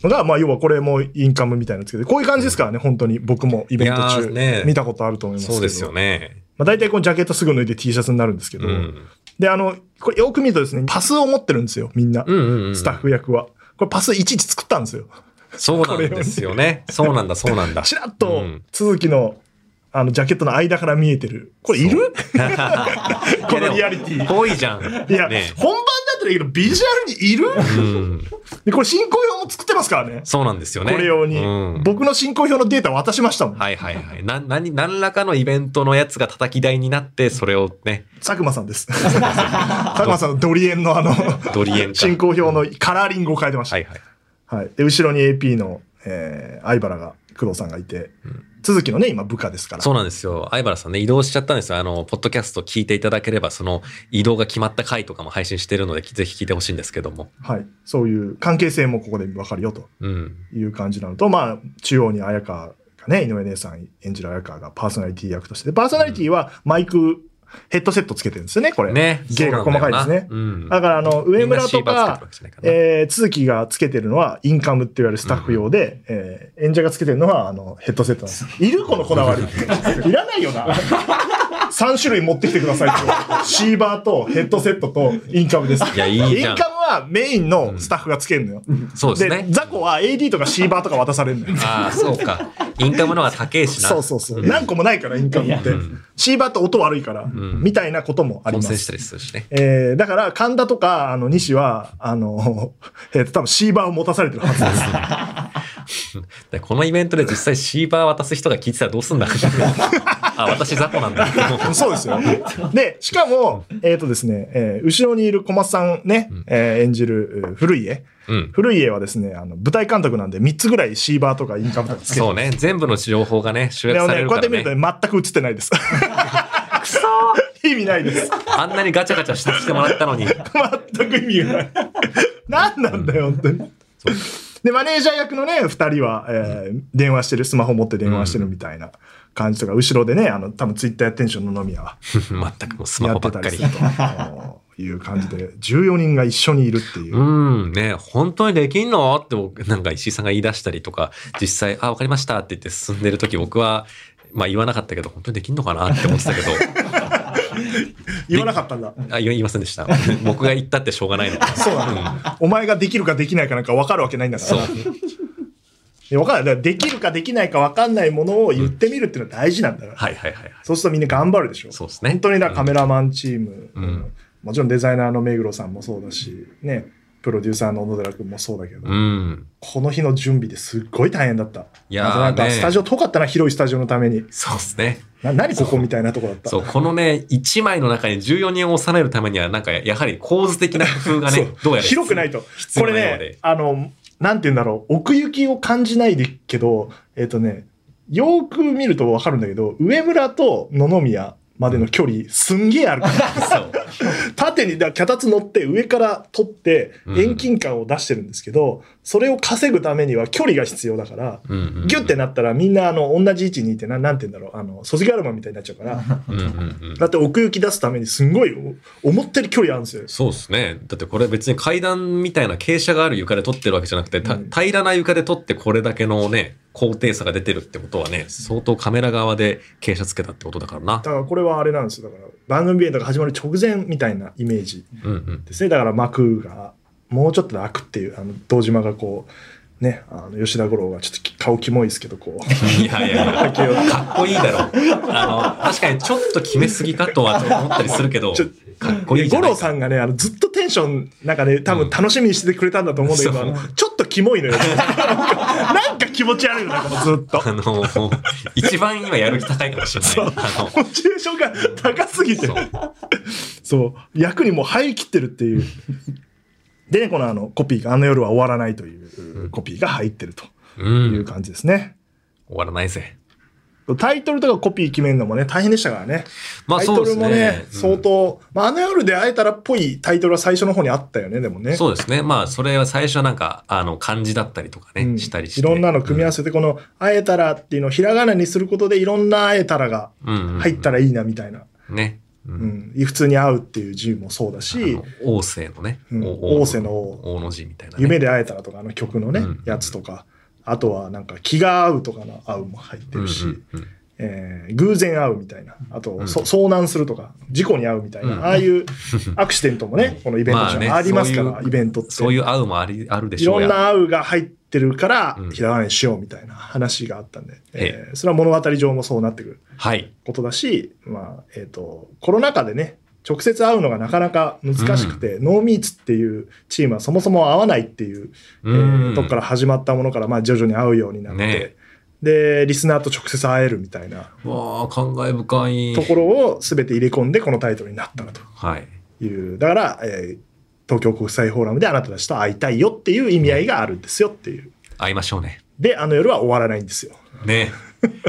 のが、まあ、要はこれもインカムみたいなんですけど、こういう感じですからね、本当に僕もイベント中、ーね見たことあると思いますけど。そうですよね。まあ、大体このジャケットすぐ脱いで T シャツになるんですけど、うん。で、あの、これよく見るとですね、パスを持ってるんですよ、みんな。うんうんうん。スタッフ役は。これパスいちいち作ったんですよ。そうなんですよね。そうなんだ、そうなんだ。ちらっうとん続きの、あの、ジャケットの間から見えてる。これいる？(laughs) このリアリティ。ぽいじゃん。いや、ね本番だったらいいけど、ビジュアルにいる？うん。で、これ進行表も作ってますからね。そうなんですよね。これ用に、うん僕の進行表のデータ渡しましたもん。はいはいはい。な、なに、何らかのイベントのやつが叩き台になって、それをね、佐久間さんです。佐久間さん (laughs) のドリエンのあの、ドリエンか。進行表のカラーリングを変えてました。はいはい。はい。で、後ろに AP の、えー、相原が工藤さんがいて、続きのね、今部下ですから。そうなんですよ。相原さんね、移動しちゃったんですよ。あの、ポッドキャスト聞いていただければ、その移動が決まった回とかも配信してるので、ぜひ聞いてほしいんですけども。はい。そういう関係性もここでわかるよとうん。いう感じなのと、まあ、中央に綾川がね、井上姉さん演じる綾川がパーソナリティ役として、パーソナリティはマイク、ヘッドセットつけてるんですよね、これ。ね。芸が細かいですね。うん。だから、あの、上村とかかなえー、続きがつけてるのはインカムって言われるスタッフ用で、えー演者がつけてるのはあのヘッドセットなんです。いるこのこだわり。(laughs) いらないよな。3種類持ってきてくださいと。シーバーとヘッドセットとインカムです。いやいいじゃんインカムはメインのスタッフがつけるのよ。そうですね。ザコは AD とかシーバーとか渡されるのよ。(laughs) ああ、そうか。インカムの方が高いしな。そうそうそう。何個もないから、インカムって。シーバーって音悪いから、んみたいなこともあります。混戦したりするしね。えー、だから、神田とか、あの、西は、あの、(laughs) えっ、と、多分シーバーを持たされてるはずです。(laughs) でこのイベントで実際シーバー渡す人が聞いてたらどうすんだあ、私雑魚なんだ。(laughs) そうですよ。で、しかも、えっ、とですね、えー後ろにいる小松さんね、えー演じるう古家。うん。古家はですね、あの、舞台監督なんで3つぐらいシーバーとかインカムとかつけてそうね。全部の情報がね、集約されでもね、るからこうやって見ると、ね。ね、全く映ってないです。くそ (laughs) 意味ないです。あんなにガチャガチャしてしてもらったのに。全く意味がない。何なんだよ、本当に。で、マネージャー役のね、二人は、えー電話してる、スマホ持って電話してるみたいな感じとか、後ろでね、あの、多分ツイッターやってんでしょ、野宮は。(laughs) 全くもうスマやホばっかりいう感じで、14人が一緒にいるっていう。うん、ね、本当にできんの？って僕、なんか石井さんが言い出したりとか、実際、あ、わかりましたって言って進んでる時僕は、まあ言わなかったけど、本当にできんのかなって思ってたけど、(laughs) 言わなかったんだ。あ言いませんでした。僕が言ったってしょうがないので。(laughs) そうなの、お前ができるかできないかなんか分かるわけないんだから。そう。いや分かんない。できるかできないか分かんないものを言ってみるっていうのは大事なんだから。はいはいはいはい。そうするとみんな頑張るでしょ。そうですね本当にだカメラマンチーム、うんもちろんデザイナーの目黒さんもそうだし、ね、プロデューサーの小野寺君もそうだけど、うん。この日の準備ですっごい大変だった。いやなんかねスタジオ遠かったな、広いスタジオのために。そうですね。な何ここみたいなとこだった？そう、このね、1枚の中に14人を収めるためには、なんか、やはり構図的な工夫がね、(laughs) どうやら広くないと。必これね、あの、なんて言うんだろう、奥行きを感じないでけど、えっ、とね、よく見るとわかるんだけど、上村と野々宮までの距離、すんげえあるから。縦に、だ脚立乗って上から取ってうん遠近感を出してるんですけど、それを稼ぐためには距離が必要だから、うんうんうんギュッてなったらみんなあの同じ位置にいてな、なんて言うんだろう、あの、卒業アルバムみたいになっちゃうから、うんうんうんだって奥行き出すためにすんごいお思ったより距離あるんですよ。そうですね。だってこれ別に階段みたいな傾斜がある床で撮ってるわけじゃなくて、平らな床で撮ってこれだけのね、高低差が出てるってことはね、相当カメラ側で傾斜つけたってことだからなだ。からこれはあれなんですよ。だから番組イベントが始まる直前みたいなイメージうんうん。ですね。だから幕がもうちょっとで開くっていう、あの、堂島がこう、ね、あの、吉田五郎がちょっとき顔キモいですけど、こう。いやいやいや、かっこいいだろ。あの、確かにちょっと決めすぎかとは思ったりするけどちょ、かっこいい五郎さんがね、あの、ずっとテンション、なんかね、多分楽しみにしてくれたんだと思うんだけど、そうあのちょっとキモいのよ。なんかなんか気持ち悪いのよ、ずっと。あの、一番今やる気高いかもしれない。あの、モチベーションが高すぎてそう。そう。役にもう入りきってるっていう。でね、このあの、コピーが、あの夜は終わらないというコピーが入ってるとう。いうん感じですね。終わらないぜ。タイトルとかコピー決めるのもね、大変でしたからね。まあタイトル。もね、うん相当、まあ、あの夜で会えたらっぽいタイトルは最初の方にあったよね、でもね。そうですね。まあ、それは最初はなんか、あの、漢字だったりとかね、うんしたりして。いろんなの組み合わせて、この、会えたらっていうのをひらがなにすることで、いろんな会えたらがうんうん入ったらいいな、みたいな。ね。ううんん。普通に会うっていう字もそうだあしの、王政のね、うんお王政の王王の字みたいな、ね。夢で会えたらとか、あの曲のねうん、やつとか、あとはなんか気が合うとかの合うも入ってるし、うんうんうんえー偶然会うみたいな、あと、んそ遭難するとか、事故に遭うみたいな、うんああいうアクシデントもね、このイベント上 (laughs) まあねありますから、そういうイベントって。そういう合うもありあるでいしょうんや。ろな会うが入ってるからうん、ひらがなにしようみたいな話があったんで、ええーそれは物語上もそうなってくるはい。ことだし、まあ、えっ、と、コロナ禍でね、直接会うのがなかなか難しくて、ノーミーツっていうチームはそもそも会わないっていう、えーうんとこから始まったものから、まあ徐々に会うようになって、ねで、リスナーと直接会えるみたいなわあ、感慨深い。ところを全て入れ込んでこのタイトルになったなとはい。いう。だから、えー東京国際フォーラムであなたたちと会いたいよっていう意味合いがあるんですよっていう。会いましょうね。で、あの夜は終わらないんですよ。ね。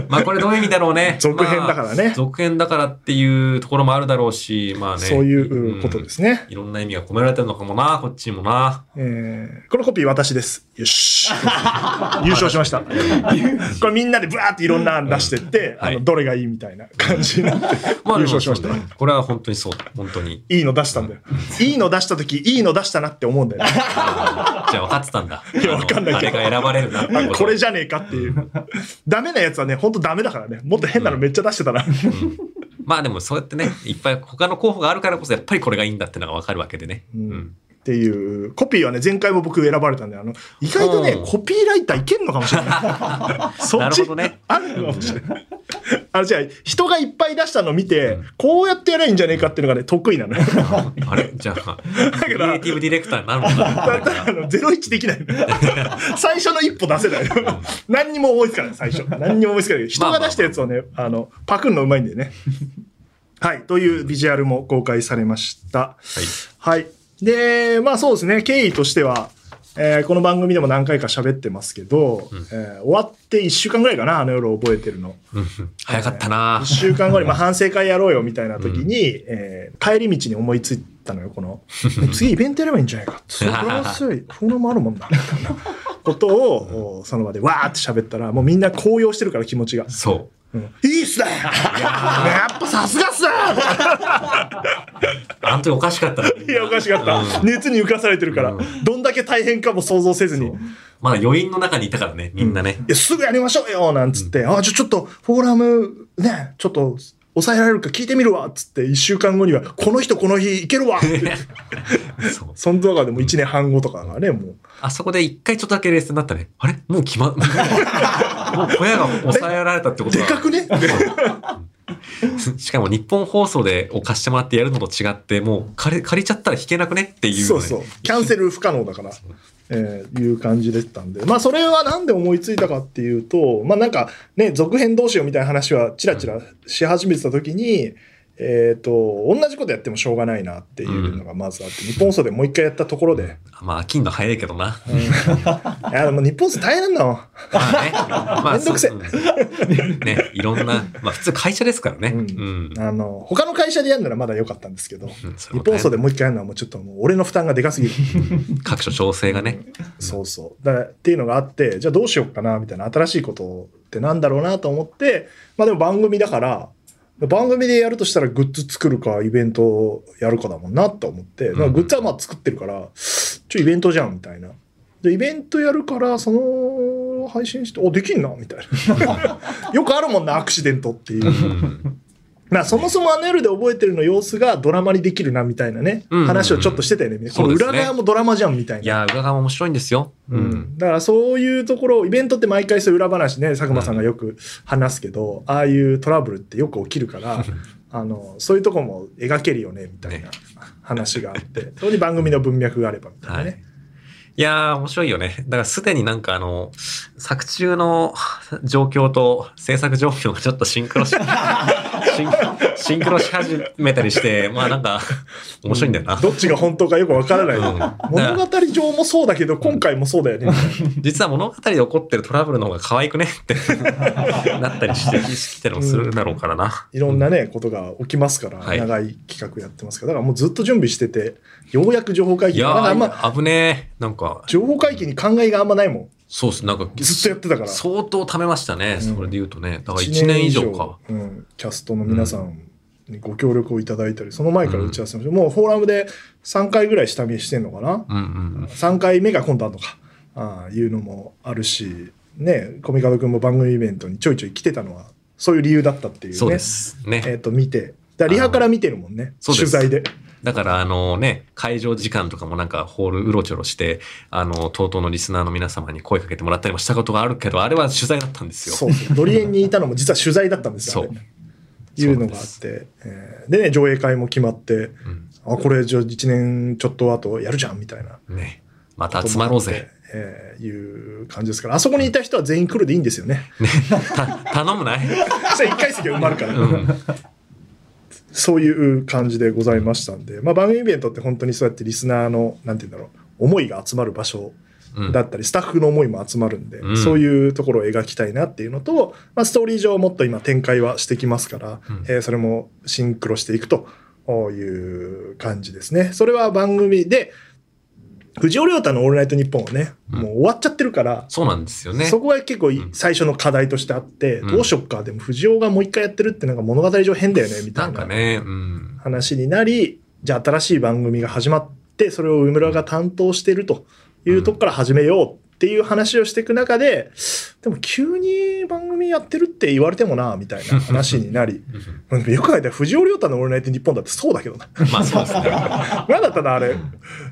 まあこれどういう意味だろうね。(laughs) 続編だからねまあ続編だからっていうところもあるだろうし、まあね。そういうことですね。うんいろんな意味が込められてるのかもな、こっちにもな。えーこのコピー私です。よし。(laughs) 優勝しました。(laughs) これみんなでブワーっていろんな案出してって、はいあのどれがいいみたいな感じになって、(laughs) まあ優勝しましたこれは本当にそうだ。本当に。いいの出したんだよ。いいの出した時いいの出したなって思うんだよね。じゃあ分かってたんだ。いやわかんないけどが選ばれるなこれじゃねえかっていう。ダメなやつはね、ほんとダメだからね。もっと変なのめっちゃ出してたな。まあでもそうやってね、いっぱい他の候補があるからこそやっぱりこれがいいんだってのが分かるわけでね。うんうんっていう、コピーはね、前回も僕選ばれたんで、あの、意外とね、うんコピーライターいけんのかもしれない。(laughs) そなっちるほどね。あるのかもしれない。あの、じゃあ、人がいっぱい出したのを見て、こうやってやればいいんじゃねえかっていうのがね、得意なのよ。(laughs) あれ？じゃあ、(laughs) クけどリエイティブディレクターになるのかだったら、あの、ゼロ一できないの。最初の一歩出せないの。何にも思いつかない、最初。何にも思いつかない。人が出したやつをね、あの、パクるのうまいんだよね。はい。というビジュアルも公開されました。はい。はい。で、まあそうですね、経緯としては、えーこの番組でも何回か喋ってますけど、えー終わって1週間ぐらいかな、あの夜覚えてるの。うん早かったな。1週間後に、まあ、(laughs) 反省会やろうよみたいな時に、えー帰り道に思いついたのよ、この、(laughs) 次イベントやればいいんじゃないか。それはすごい、フォーラムあるもんな、みたいなことを、おその場でわーって喋ったら、もうみんな高揚してるから気持ちが。そう。ん。いいっすね。(laughs) やっぱさすがっすねう。(laughs) あの時おかしかったな。いや、おかしかった。熱に浮かされてるから、うどんだけ大変かも想像せずに。いまだ余韻の中にいたからね、みんなね。や、すぐやりましょうよなんつって、あ、じゃあちょっと、フォーラム、ね、ちょっと、抑えられるか聞いてみるわっつって、一週間後には、この人この日いけるわって。(laughs) そう。その動画でも1年半後とかがね、もう。あそこで一回ちょっとだけ冷静になったね。あれ？もう決ま、もう小屋が抑えられたってことだ。でかくね (laughs) しかも日本放送でお貸してもらってやるのと違って、もう借り借りちゃったら弾けなくねっていう、ね。そうそう。キャンセル不可能だから、えーいう感じでしたんで。まあ、それは何で思いついたかっていうと、まあなんかね、続編どうしようみたいな話はちらちらし始めてた時に、えっ、と、同じことやってもしょうがないなっていうのがまずあって、日本放送でもう一回やったところで、まあ、飽きんの早いけどな。いや、でも日本放送大変なんだもん。まあね。まあ、めんどくせえね、いろんな、まあ普通会社ですからね。ううんん。あの、他の会社でやるならまだ良かったんですけど、日本放送でもう一回やるのはもうちょっともう俺の負担がでかすぎる。各所調整がね。そうそう。だっていうのがあって、じゃあどうしようかな、みたいな新しいことってなんだろうなと思って、まあでも番組だから、番組でやるとしたらグッズ作るかイベントやるかだもんなと思って、だからグッズはまあ作ってるから、ちょ、イベントじゃん、みたいな。で、イベントやるから、その、配信して、お、できんな、みたいな。(laughs) よくあるもんな、アクシデントっていう。うん。まあそもそもあの夜で覚えてるの様子がドラマにできるなみたいなね、うんうんうん話をちょっとしてたよね。このそうですね裏側もドラマじゃんみたいな。いや、裏側も面白いんですよ。う。うんん、だからそういうところイベントって毎回そういう裏話ね佐久間さんがよく話すけど、ああいうトラブルってよく起きるから (laughs) あのそういうとこも描けるよねみたいなね話があって、そこに番組の文脈があればみたいなはいね。。いやー、面白いよね。だからすでになんかあの、作中の状況と制作状況がちょっとシンクロし、シ (laughs) ンシンクロし始めたりして、まあなんか、面白いんだよな。どっちが本当かよくわからない、うん。物語上もそうだけど今回もそうだよね。実は物語で起こってるトラブルの方が可愛くね？って (laughs) なったりして、きてるのもするだろうからな。いろんなね、ことが起きますから、はい。長い企画やってますから。だからもうずっと準備しててようやく情報会議。いやあんまー、危ねえ。なんか、情報会議に考えがあんまないもんそうっす。なんか、ずっとやってたから相当貯めましたね。うんそれで言うとね。だから1年以上か。うん、キャストの皆さんにご協力をいただいたり、その前から打ち合わせもして、もうフォーラムで3回ぐらい下見してんのかな、うんうん。3回目が今度あるのかああいうのもあるしねコミカド君も番組イベントにちょいちょい来てたのはそういう理由だったっていうねそうです。ね。えっ、と見てだリハから見てるもんね。取材で。だから、あのね、会場時間とかもなんかホールうろちょろして、あの、とうとうのリスナーの皆様に声かけてもらったりもしたことがあるけど、あれは取材だったんですよ。そう。そうドリエンにいたのも実は取材だったんですよ。そう。いうのがあって、えー。でね上映会も決まって。うん。あこれじゃあ1年ちょっと後やるじゃんみたいな。ね。また集まろうぜ。えーいう感じですから、あそこにいた人は全員来るでいいんですよね。た、頼むな。い (laughs) そしたら1回席が埋まるから、うん。そういう感じでございましたんで、まあ、番組イベントって本当にそうやってリスナーの、なんて言うんだろう、思いが集まる場所うんだったり、スタッフの思いも集まるんで、うん。そういうところを描きたいなっていうのと、まあ、ストーリー上もっと今展開はしてきますから、うん。えーそれもシンクロしていくという感じですね。それは番組で、藤尾亮太のオールナイトニッポンはね、うんもう終わっちゃってるから、そうなんですよね。そこが結構最初の課題としてあって、うんどうしよっか、でも藤尾がもう一回やってるってなんか物語上変だよね、みたないんな。話になり、じゃあ新しい番組が始まって、それを上村が担当してるというとこから始めようっていう話をしていく中で、でも急に番組やってるって言われてもな、みたいな話になり、(laughs) よく考えたら藤尾亮太のオールナイトニッポンだってそうだけどな。まあそうですね。(laughs) 何だったな、あれ？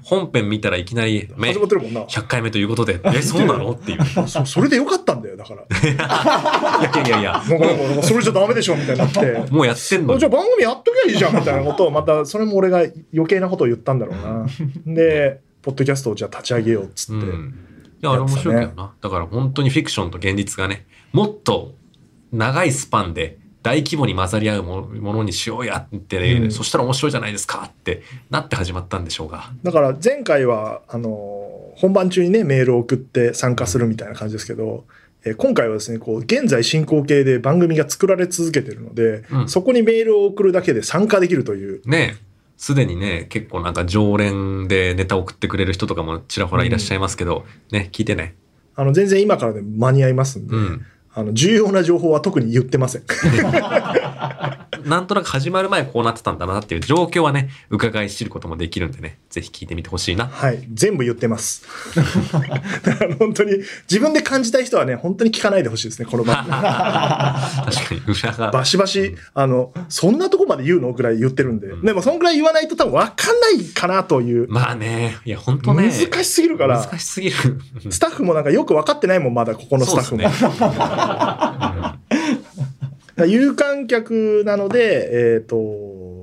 本編見たらいきなり、め始まってるもんな。100回目ということで、え、そうなの？っていう。(laughs) いそそれでよかったんだよ、だから。やいやいや、なんかなんかなんかそれじゃダメでしょ、みたいになって。もうやってんのにじゃあ番組やっときゃいいじゃんみたいなことをまたそれも俺が余計なことを言ったんだろうな。でポッドキャストをじゃあ立ち上げようっつって、うん。いや、あれ面白いけどな。だから本当にフィクションと現実がね、もっと長いスパンで大規模に混ざり合うもものにしようやってね、うんそしたら面白いじゃないですかってなって始まったんでしょうが。だから前回はあの本番中にねメールを送って参加するみたいな感じですけど、えー今回はですねこう現在進行形で番組が作られ続けてるので、うんそこにメールを送るだけで参加できるという。ねすでにね、結構なんか常連でネタ送ってくれる人とかもちらほらいらっしゃいますけど、ね、聞いてね。あの全然今からでも間に合いますんで、うん。あの重要な情報は特に言ってません。(laughs) なんとなく始まる前こうなってたんだなっていう状況はね、伺い知ることもできるんでね、ぜひ聞いてみてほしいな。はい。全部言ってます。だから本当に、自分で感じたい人はね、本当に聞かないでほしいですね、この番組。(laughs) 確かに裏が。バシバシ、あの、そんなとこまで言うのぐらい言ってるんで。うんでも、そんぐらい言わないと多分分かんないかなという。まあね、いや、本当ね。難しすぎるから、難しすぎる。スタッフもなんかよく分かってないもん、まだここのスタッフも。(laughs) 有観客なので、えっ、と、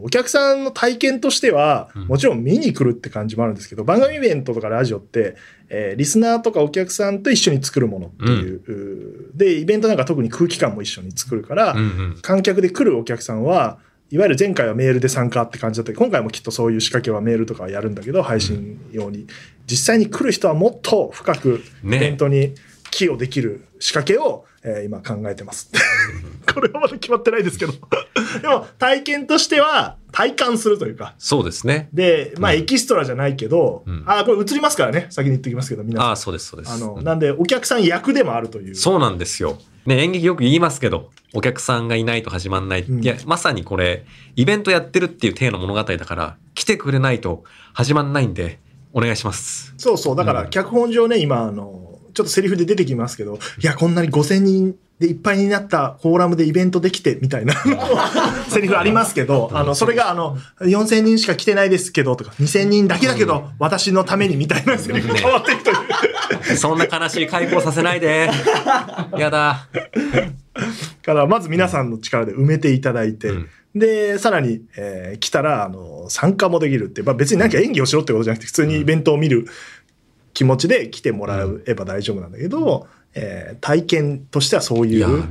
お客さんの体験としては、うん。もちろん見に来るって感じもあるんですけど、番組イベントとかラジオって、えーリスナーとかお客さんと一緒に作るものっていう、うーで、イベントなんか特に空気感も一緒に作るから、うんうん。観客で来るお客さんは、いわゆる前回はメールで参加って感じだった。けど、今回もきっとそういう仕掛けはメールとかはやるんだけど、配信用に。実際に来る人はもっと深くイねベントに寄与できる仕掛けを、えー今考えてます。(laughs) これはまだ決まってないですけど。(laughs) でも体験としては体感するというか。そうですね。で、まあうんエキストラじゃないけど、うんあ、これ映りますからね。先に言っておきますけど、皆さん。ああ、そうです、そうです。あの、うんなんでお客さん役でもあるという。そうなんですよ。ね、演劇よく言いますけど、お客さんがいないと始まんない。うんいや、まさにこれ、イベントやってるっていう体の物語だから、来てくれないと始まんないんで、お願いします。そうそう。だから、うん脚本上ね、今、あの、ちょっとセリフで出てきますけど、いや、こんなに5000人でいっぱいになったフォーラムでイベントできて、みたいな (laughs) セリフありますけど、あの、それが、あの、4000人しか来てないですけど、とか、2000人だけだけど、私のために、みたいなセリフ変わっていくという。そんな悲しい解雇させないで。やだ。から、まず皆さんの力で埋めていただいて、うんで、さらに、えー来たら、あの、参加もできるって、まあ別に何か演技をしろってことじゃなくて、普通にイベントを見る気持ちで来てもらえば大丈夫なんだけど、えー体験としてはそういう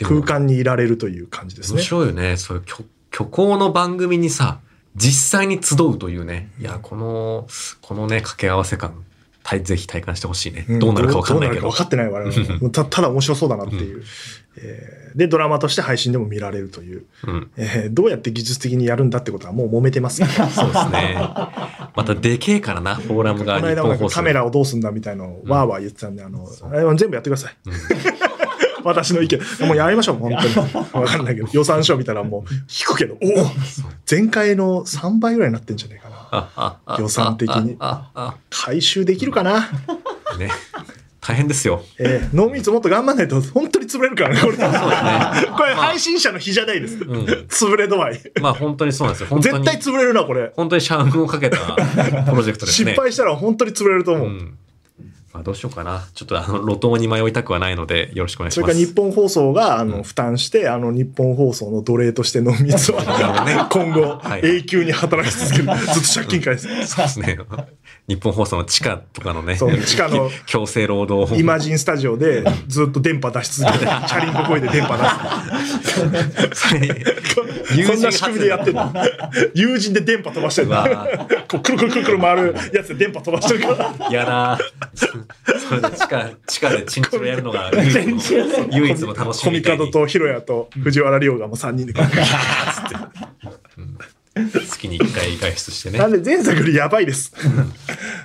空間にいられるという感じです面ね。白いよね。そういう虚虚構の番組にさ、実際に集うというね。いや、この、このね、掛け合わせ感、ぜひ体感してほしいね。んどうなるかわかんないけど。どうなるか分かってない我々 (laughs) たただ面白そうだなっていう、えーでドラマとして配信でも見られるという、うん。えーどうやって技術的にやるんだってことはもう揉めてます、ね、(laughs) そうですね。またでけえからな、フォーラムがこの間も。カメラをどうすんだみたいなのをわーわー言ってたんで、あのあれは全部やってください。(laughs) 私の意見。もうやりましょう、本当に。わかんないけど。予算書見たらもう引くけど、おお前回の3倍ぐらいになってんじゃねえかな。予算的に回収できるかなあね。大変ですよ。えー、濃密もっと頑張らないと本当に潰れるからね、これ。そうですね。(laughs) これ配信者の日じゃないです。ん潰れ度合い。まあ本当にそうなんですよ。絶対潰れるな、これ。本当に社運をかけたプロジェクトですね。失敗したら本当に潰れると思う。うん。まあどうしようかな。ちょっとあの、(laughs) 路頭に迷いたくはないので、よろしくお願いします。それから日本放送があの負担して、あの日本放送の奴隷として濃密は今後はい永久に働き続ける。(laughs) ずっと借金返す。そうですね。(laughs) 日本放送の地下とかのね、そう地下の強制労働イマジンスタジオでずっと電波出し続けて、チャリンコ声で電波出す。そんな仕組みでやってるの？友人で電波飛ばしてるの？こうくるくるくるくる回るやつで電波飛ばしてるから。やだ。(laughs) それで地下、地下でチンチロやるのが (laughs) 唯一の唯一の楽しコミカドとヒロヤと藤原亮がもう3人で。(laughs) 月に1回外出してねな。んで前作よりやばいです。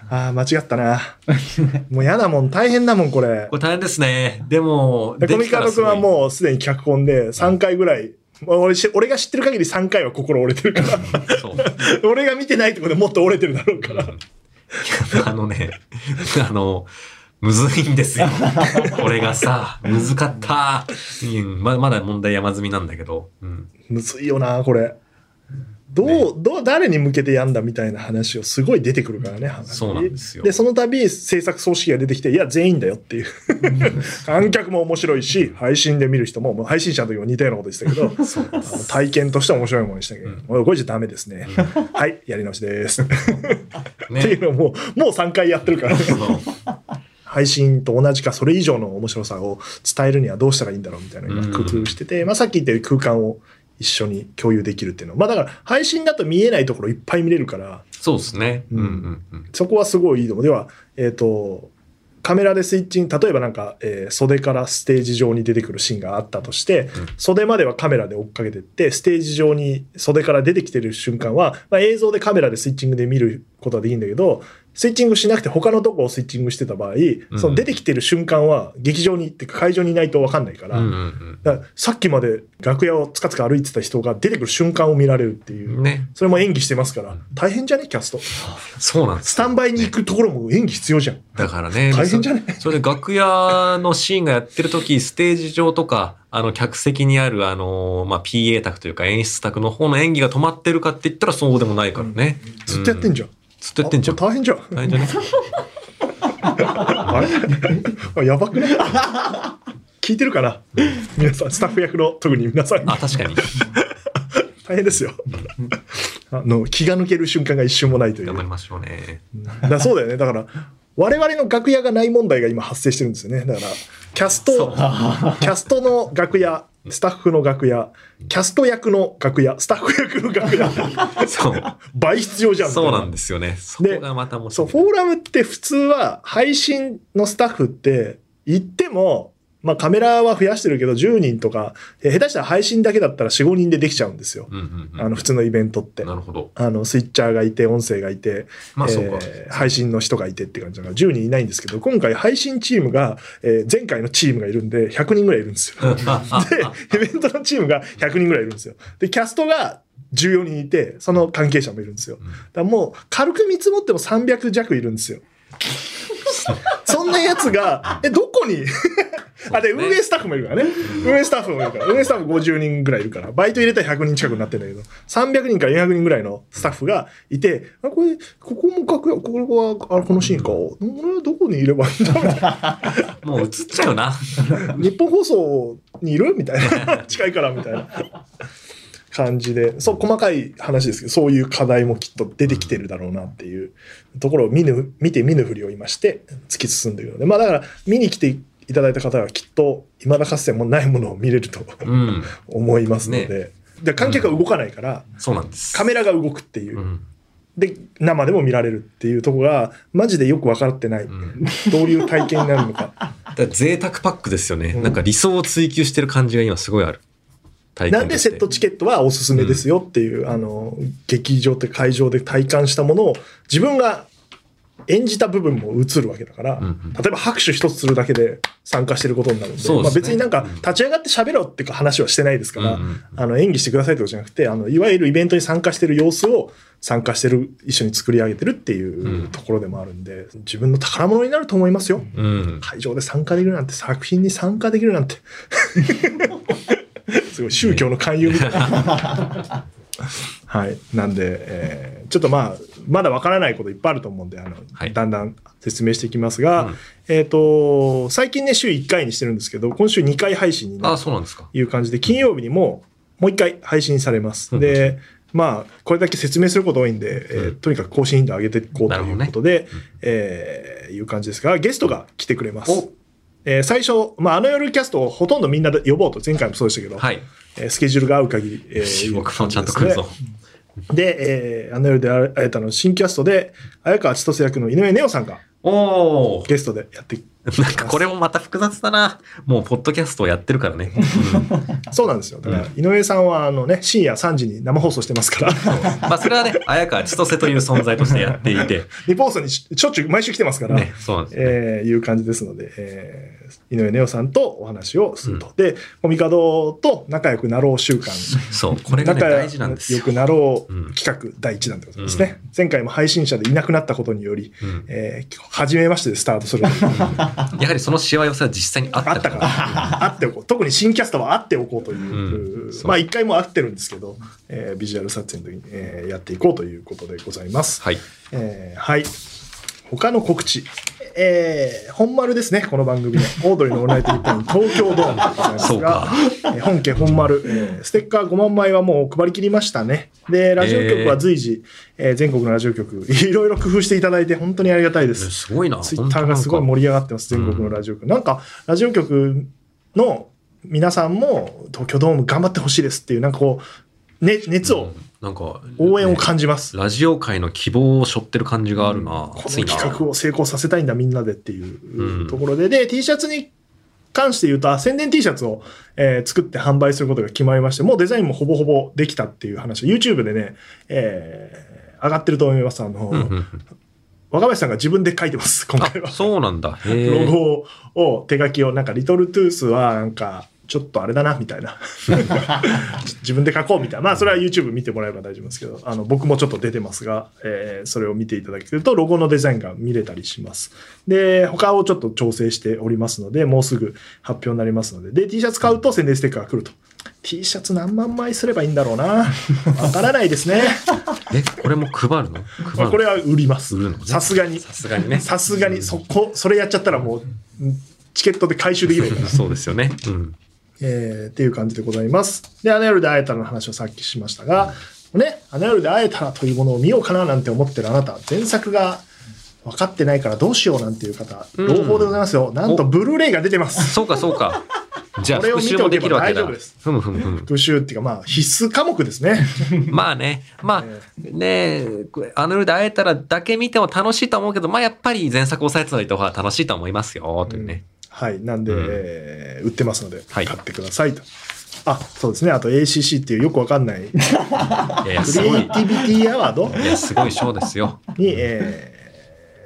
ああ、間違ったな。もう嫌だもん、大変だもん、これこ。れ大変ですね。でも、でコミカド君はう。もうすでに脚本で3回ぐらい、俺し俺が知ってる限り3回は心折れてるから。俺が見てないところでもっと折れてるだろうから。(laughs) あのね、あの、むずいんですよ。(laughs) これがさ、むずかった。うんままだ問題山積みなんだけど。うん、むずいよな、これ。どう、ね。どう、誰に向けてやんだみたいな話をすごい出てくるからね、話。そうなんですよ。で、その度、制作組織が出てきて、いや、全員だよっていう。(laughs) 観客も面白いし、配信で見る人も、もう配信者の時も似たようなことでしたけど、(laughs) 体験として面白いものにしたけど、もうこれじゃダメですね。はい、やり直しです。(laughs) っていねう。のをもう、もう3回やってるから、そう。配信と同じかそれ以上の面白さを伝えるにはどうしたらいいんだろうみたいな工夫してて、まあさっき言ったように空間を一緒に共有できるっていうの。まあだから配信だと見えないところいっぱい見れるから、そうですね。ううんんうんうん。そこはすごいいいと思う。では、えっ、と、カメラでスイッチング、例えばなんか、えー袖からステージ上に出てくるシーンがあったとして、袖まではカメラで追っかけてって、ステージ上に袖から出てきてる瞬間は、まあ、映像でカメラでスイッチングで見ることはできるんだけど、スイッチングしなくて他のとこをスイッチングしてた場合、うんその出てきてる瞬間は劇場にっていうか会場にいないと分かんないから、うんうんだからさっきまで楽屋をつかつか歩いてた人が出てくる瞬間を見られるっていうう、ん。ね。それも演技してますから、大変じゃねキャスト。そうなんですよ。スタンバイに行くところも演技必要じゃん。だからね。大変じゃね？そそれで楽屋のシーンがやってる時、ステージ上とか、あの、客席にある、あの、まあ、PA 卓というか演出卓の方の演技が止まってるかって言ったらそうでもないからね。ずっとやってんじゃん。ずっとやってんじゃん。大変じゃん。大変じゃね？(laughs) あれ？(laughs) あやばくない？聞いてるかな？皆さん、スタッフ役の特に皆さん、あ、確かに。(laughs) 大変ですよ。あの、気が抜ける瞬間が一瞬もないという。頑張りましょうね。だそうだよね。だから、我々の楽屋がない問題が今発生してるんですよね。だから、キャスト、キャストの楽屋、スタッフの楽屋、キャスト役の楽屋、スタッフ役の楽屋、(laughs) そう。倍必要じゃんそうなんですよね。そこがまた面そう。フォーラムって普通は配信のスタッフって言っても、まあカメラは増やしてるけど10人とか、え下手したら配信だけだったら4、5人でできちゃうんですよ。うんうんうんあの普通のイベントって。なるほど。あのスイッチャーがいて、音声がいて、まあそうかえー配信の人がいてって感じだから10人いないんですけど、今回配信チームが、えー前回のチームがいるんで100人ぐらいいるんですよ。(laughs) で、イベントのチームが100人ぐらいいるんですよ。で、キャストが14人いて、その関係者もいるんですよ。だからもう軽く見積もっても300弱いるんですよ。そんなやつが、え、どこに？(laughs) あ、で、運営スタッフもいるからね。運営スタッフもいるから。運営スタッフ50人ぐらいいるから。バイト入れたら100人近くになってるんだけど、300人から400人ぐらいのスタッフがいて、あ、これ、ここも楽屋、ここは、あこのシーンか。俺はどこにいればいいんだみたいなもう映っちゃうな。日本放送にいる？みたいな。(laughs) 近いから、みたいな感じで。そう、細かい話ですけど、そういう課題もきっと出てきてるだろうなっていうところを見ぬ、見て見ぬふりを今して突き進んでいるので。まあだから、見に来ていただいた方はきっと、未だかつてもないものを見れるとうん。思いますので。で観客が動かないから、そうなんです。カメラが動くっていうう。ん。で、生でも見られるっていうところが、マジでよく分かってない。んどういう体験になるのか。(laughs) だ贅沢パックですよね。うんなんか理想を追求してる感じが今すごいある。なんでセットチケットはおすすめですよっていう、あの、劇場って会場で体感したものを自分が演じた部分も映るわけだから、うんうん。例えば拍手一つするだけで参加してることになるんで、ですね。まあ、別になんか立ち上がって喋ろうっていうか話はしてないですから、うんうんあの演技してくださいってことじゃなくて、あの、いわゆるイベントに参加してる様子を参加してる、一緒に作り上げてるっていうところでもあるんで、自分の宝物になると思いますよ。うん。会場で参加できるなんて、作品に参加できるなんて。(laughs) すごい宗教の勧誘みたいな。(laughs) はい。なんで、えーちょっとまあ、まだわからないこといっぱいあると思うんで、あの、はいだんだん説明していきますが、うんえっ、と、最近ね、週1回にしてるんですけど、今週2回配信になるそうなんですか。という感じで、金曜日にももう1回配信されます。うんで、まあ、これだけ説明すること多いんで、えーうんとにかく更新頻度上げていこうということで、うんえーいう感じですが、ゲストが来てくれますお。えー最初、まあ、あの夜キャストをほとんどみんなで呼ぼうと、前回もそうでしたけど、はい。えースケジュールが合う限り、えー (laughs) 僕もちゃんと来るぞ。で、えーあの夜で会えたの新キャストで、綾川千歳役の井上ネオさんがおおゲストでやって (laughs) なんかこれもまた複雑だな。もう、ポッドキャストをやってるからね。そうなんですよだから井上さんはあのね深夜3時に生放送してますからまあ、それはね、綾川千歳という存在としてやっていて、日本放送にししょっちゅう毎週来てますから、ね、そうなんですね。えーいう感じですので、えー井上ネオさんとお話をすると。で、コミカドと仲良くなろう週間、そう、これがね、仲大事なんですよ。良くなろうんう企画第一弾でございますね。前回も配信者でいなくなったことにより、うんえー初めましてでスタートする。(laughs) (laughs) やはりそのしわ寄せは実際にあったか。あったからら、あっておこう。特に新キャストはあっておこうという、うんまあ一回も会ってるんですけど、えービジュアル撮影の時に、えーやっていこうということでございます。はい。えーはい。他の告知。えー本丸ですね、この番組の。オードリーのオールナイトニッポン (laughs) 東京ドームでございますがえー本家本丸、えーステッカー5万枚はもう配り切りましたね。で、ラジオ局は随時、えー全国のラジオ局、いろいろ工夫していただいて本当にありがたいです。すごいな。ツイッターがすごい盛り上がってます、全国のラジオ局。なんか、ラジオ局の皆さんも東京ドーム頑張ってほしいですっていう、なんかこう、ね、熱を、なんか、応援をね感じます。ラジオ界の希望を背負ってる感じがあるな。こ熱いな。の企画を成功させたいんだみんなでっていううんところで、で T シャツに関して言うとあ宣伝 T シャツを、えー作って販売することが決まりましてもうデザインもほぼほぼできたっていう話 YouTube でね、えー上がってると思いますあの、うんうんうん若林さんが自分で書いてます今回はあ、そうなんだ。へロえ。ゴを手書きをなんかリトルトゥースはなんかちょっとあれだなみたいな。(laughs) 自分で書こうみたいな。まあそれは YouTube 見てもらえば大丈夫ですけどあの僕もちょっと出てますが、えーそれを見ていただけるとロゴのデザインが見れたりします。で他をちょっと調整しておりますのでもうすぐ発表になりますので。で T シャツ買うと宣伝ステッカーが来ると。T シャツ何万枚すればいいんだろうな。(laughs) わからないですね。え、これも配るの？配るこれは売ります。さすがに。さすがにね。さすがにそこそれやっちゃったらもうチケットで回収できないから。(laughs) そうですよね。うん。えーっていう感じでございます。で、あの夜で会えたらの話をさっきしましたが、ね、あの夜で会えたらというものを見ようかななんて思ってるあなた、前作が分かってないからどうしようなんていう方、うん朗報でございますよ。なんと、ブルーレイが出てます。そうか、そうか。(laughs) じゃあ、これを復習もできるわけだ。見ておけば大丈夫ですふむふむふむ。復習っていうか、まあ、必須科目ですね。(laughs) まあね、まあ、ねあの夜で会えたらだけ見ても楽しいと思うけど、まあやっぱり前作を押さえておいた方が楽しいと思いますよ、というね。はい。なんで、うんえー売ってますので、はい買ってくださいと。あ、そうですね。あと ACC っていうよくわかんない、クリエイテいやいや、すごい。ィビティアワード？いや、すごいショーですよ。に、えー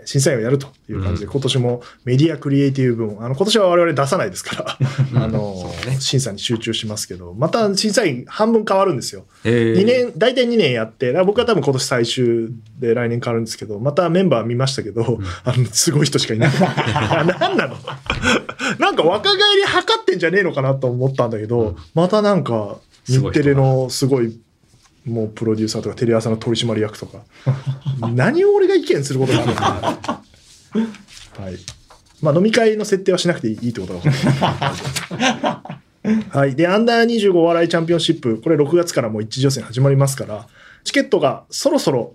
審査員をやるという感じで、今年もメディアクリエイティブ部門、あの、今年は我々出さないですから、あの、ね。審査に集中しますけど、また審査員半分変わるんですよ。え2年、大体2年やって、僕は多分今年最終で来年変わるんですけど、またメンバー見ましたけど、あの、すごい人しかいない。(laughs) なんなの？(laughs) なんか若返り測ってんじゃねえのかなと思ったんだけど、またなんか、日テレのすごい、もうプロデューサーとかテレ朝の取締役とか、何を俺が意見することがあるの？かな。はい。まあ飲み会の設定はしなくていいってことが分かる (laughs) はい。で、アンダー25お笑いチャンピオンシップ、これ6月からもう一次予選始まりますから、チケットがそろそろ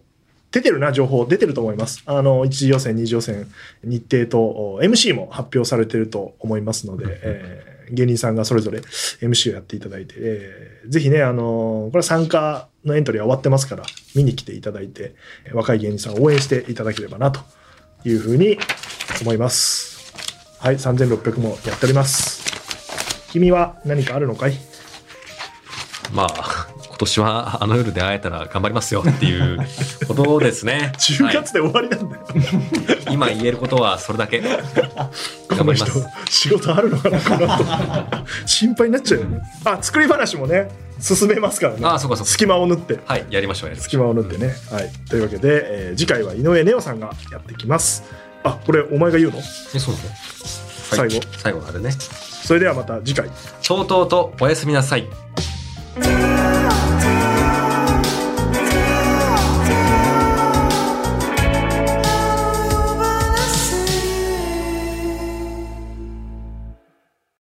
出てるな、情報出てると思います。あの、一次予選、二次予選、日程とお MC も発表されてると思いますので、えー芸人さんがそれぞれ MC をやっていただいて、えーぜひね、あのーこれ参加のエントリーは終わってますから、見に来ていただいて、若い芸人さんを応援していただければな、というふうに思います。はい、3600もやっております。君は何かあるのかい？まあ、年はあの夜で会えたら頑張りますよっていうことですね。(laughs) 10はい月で終わりなんだよ。今言えることはそれだけ。(laughs) 頑張ります。仕事あるのかなこの後 (laughs) 心配になっちゃうよねあ作り話もね進めますからねあそうかそうか隙間を縫ってはい、やりましょう、やりまし隙ょう。間を縫ってね、はいというわけで、えー次回は井上ネオさんがやってきますあこれお前が言うの？え、そうなの？最後はい最後のあれね。それではまた次回とうとうとおやすみなさい。「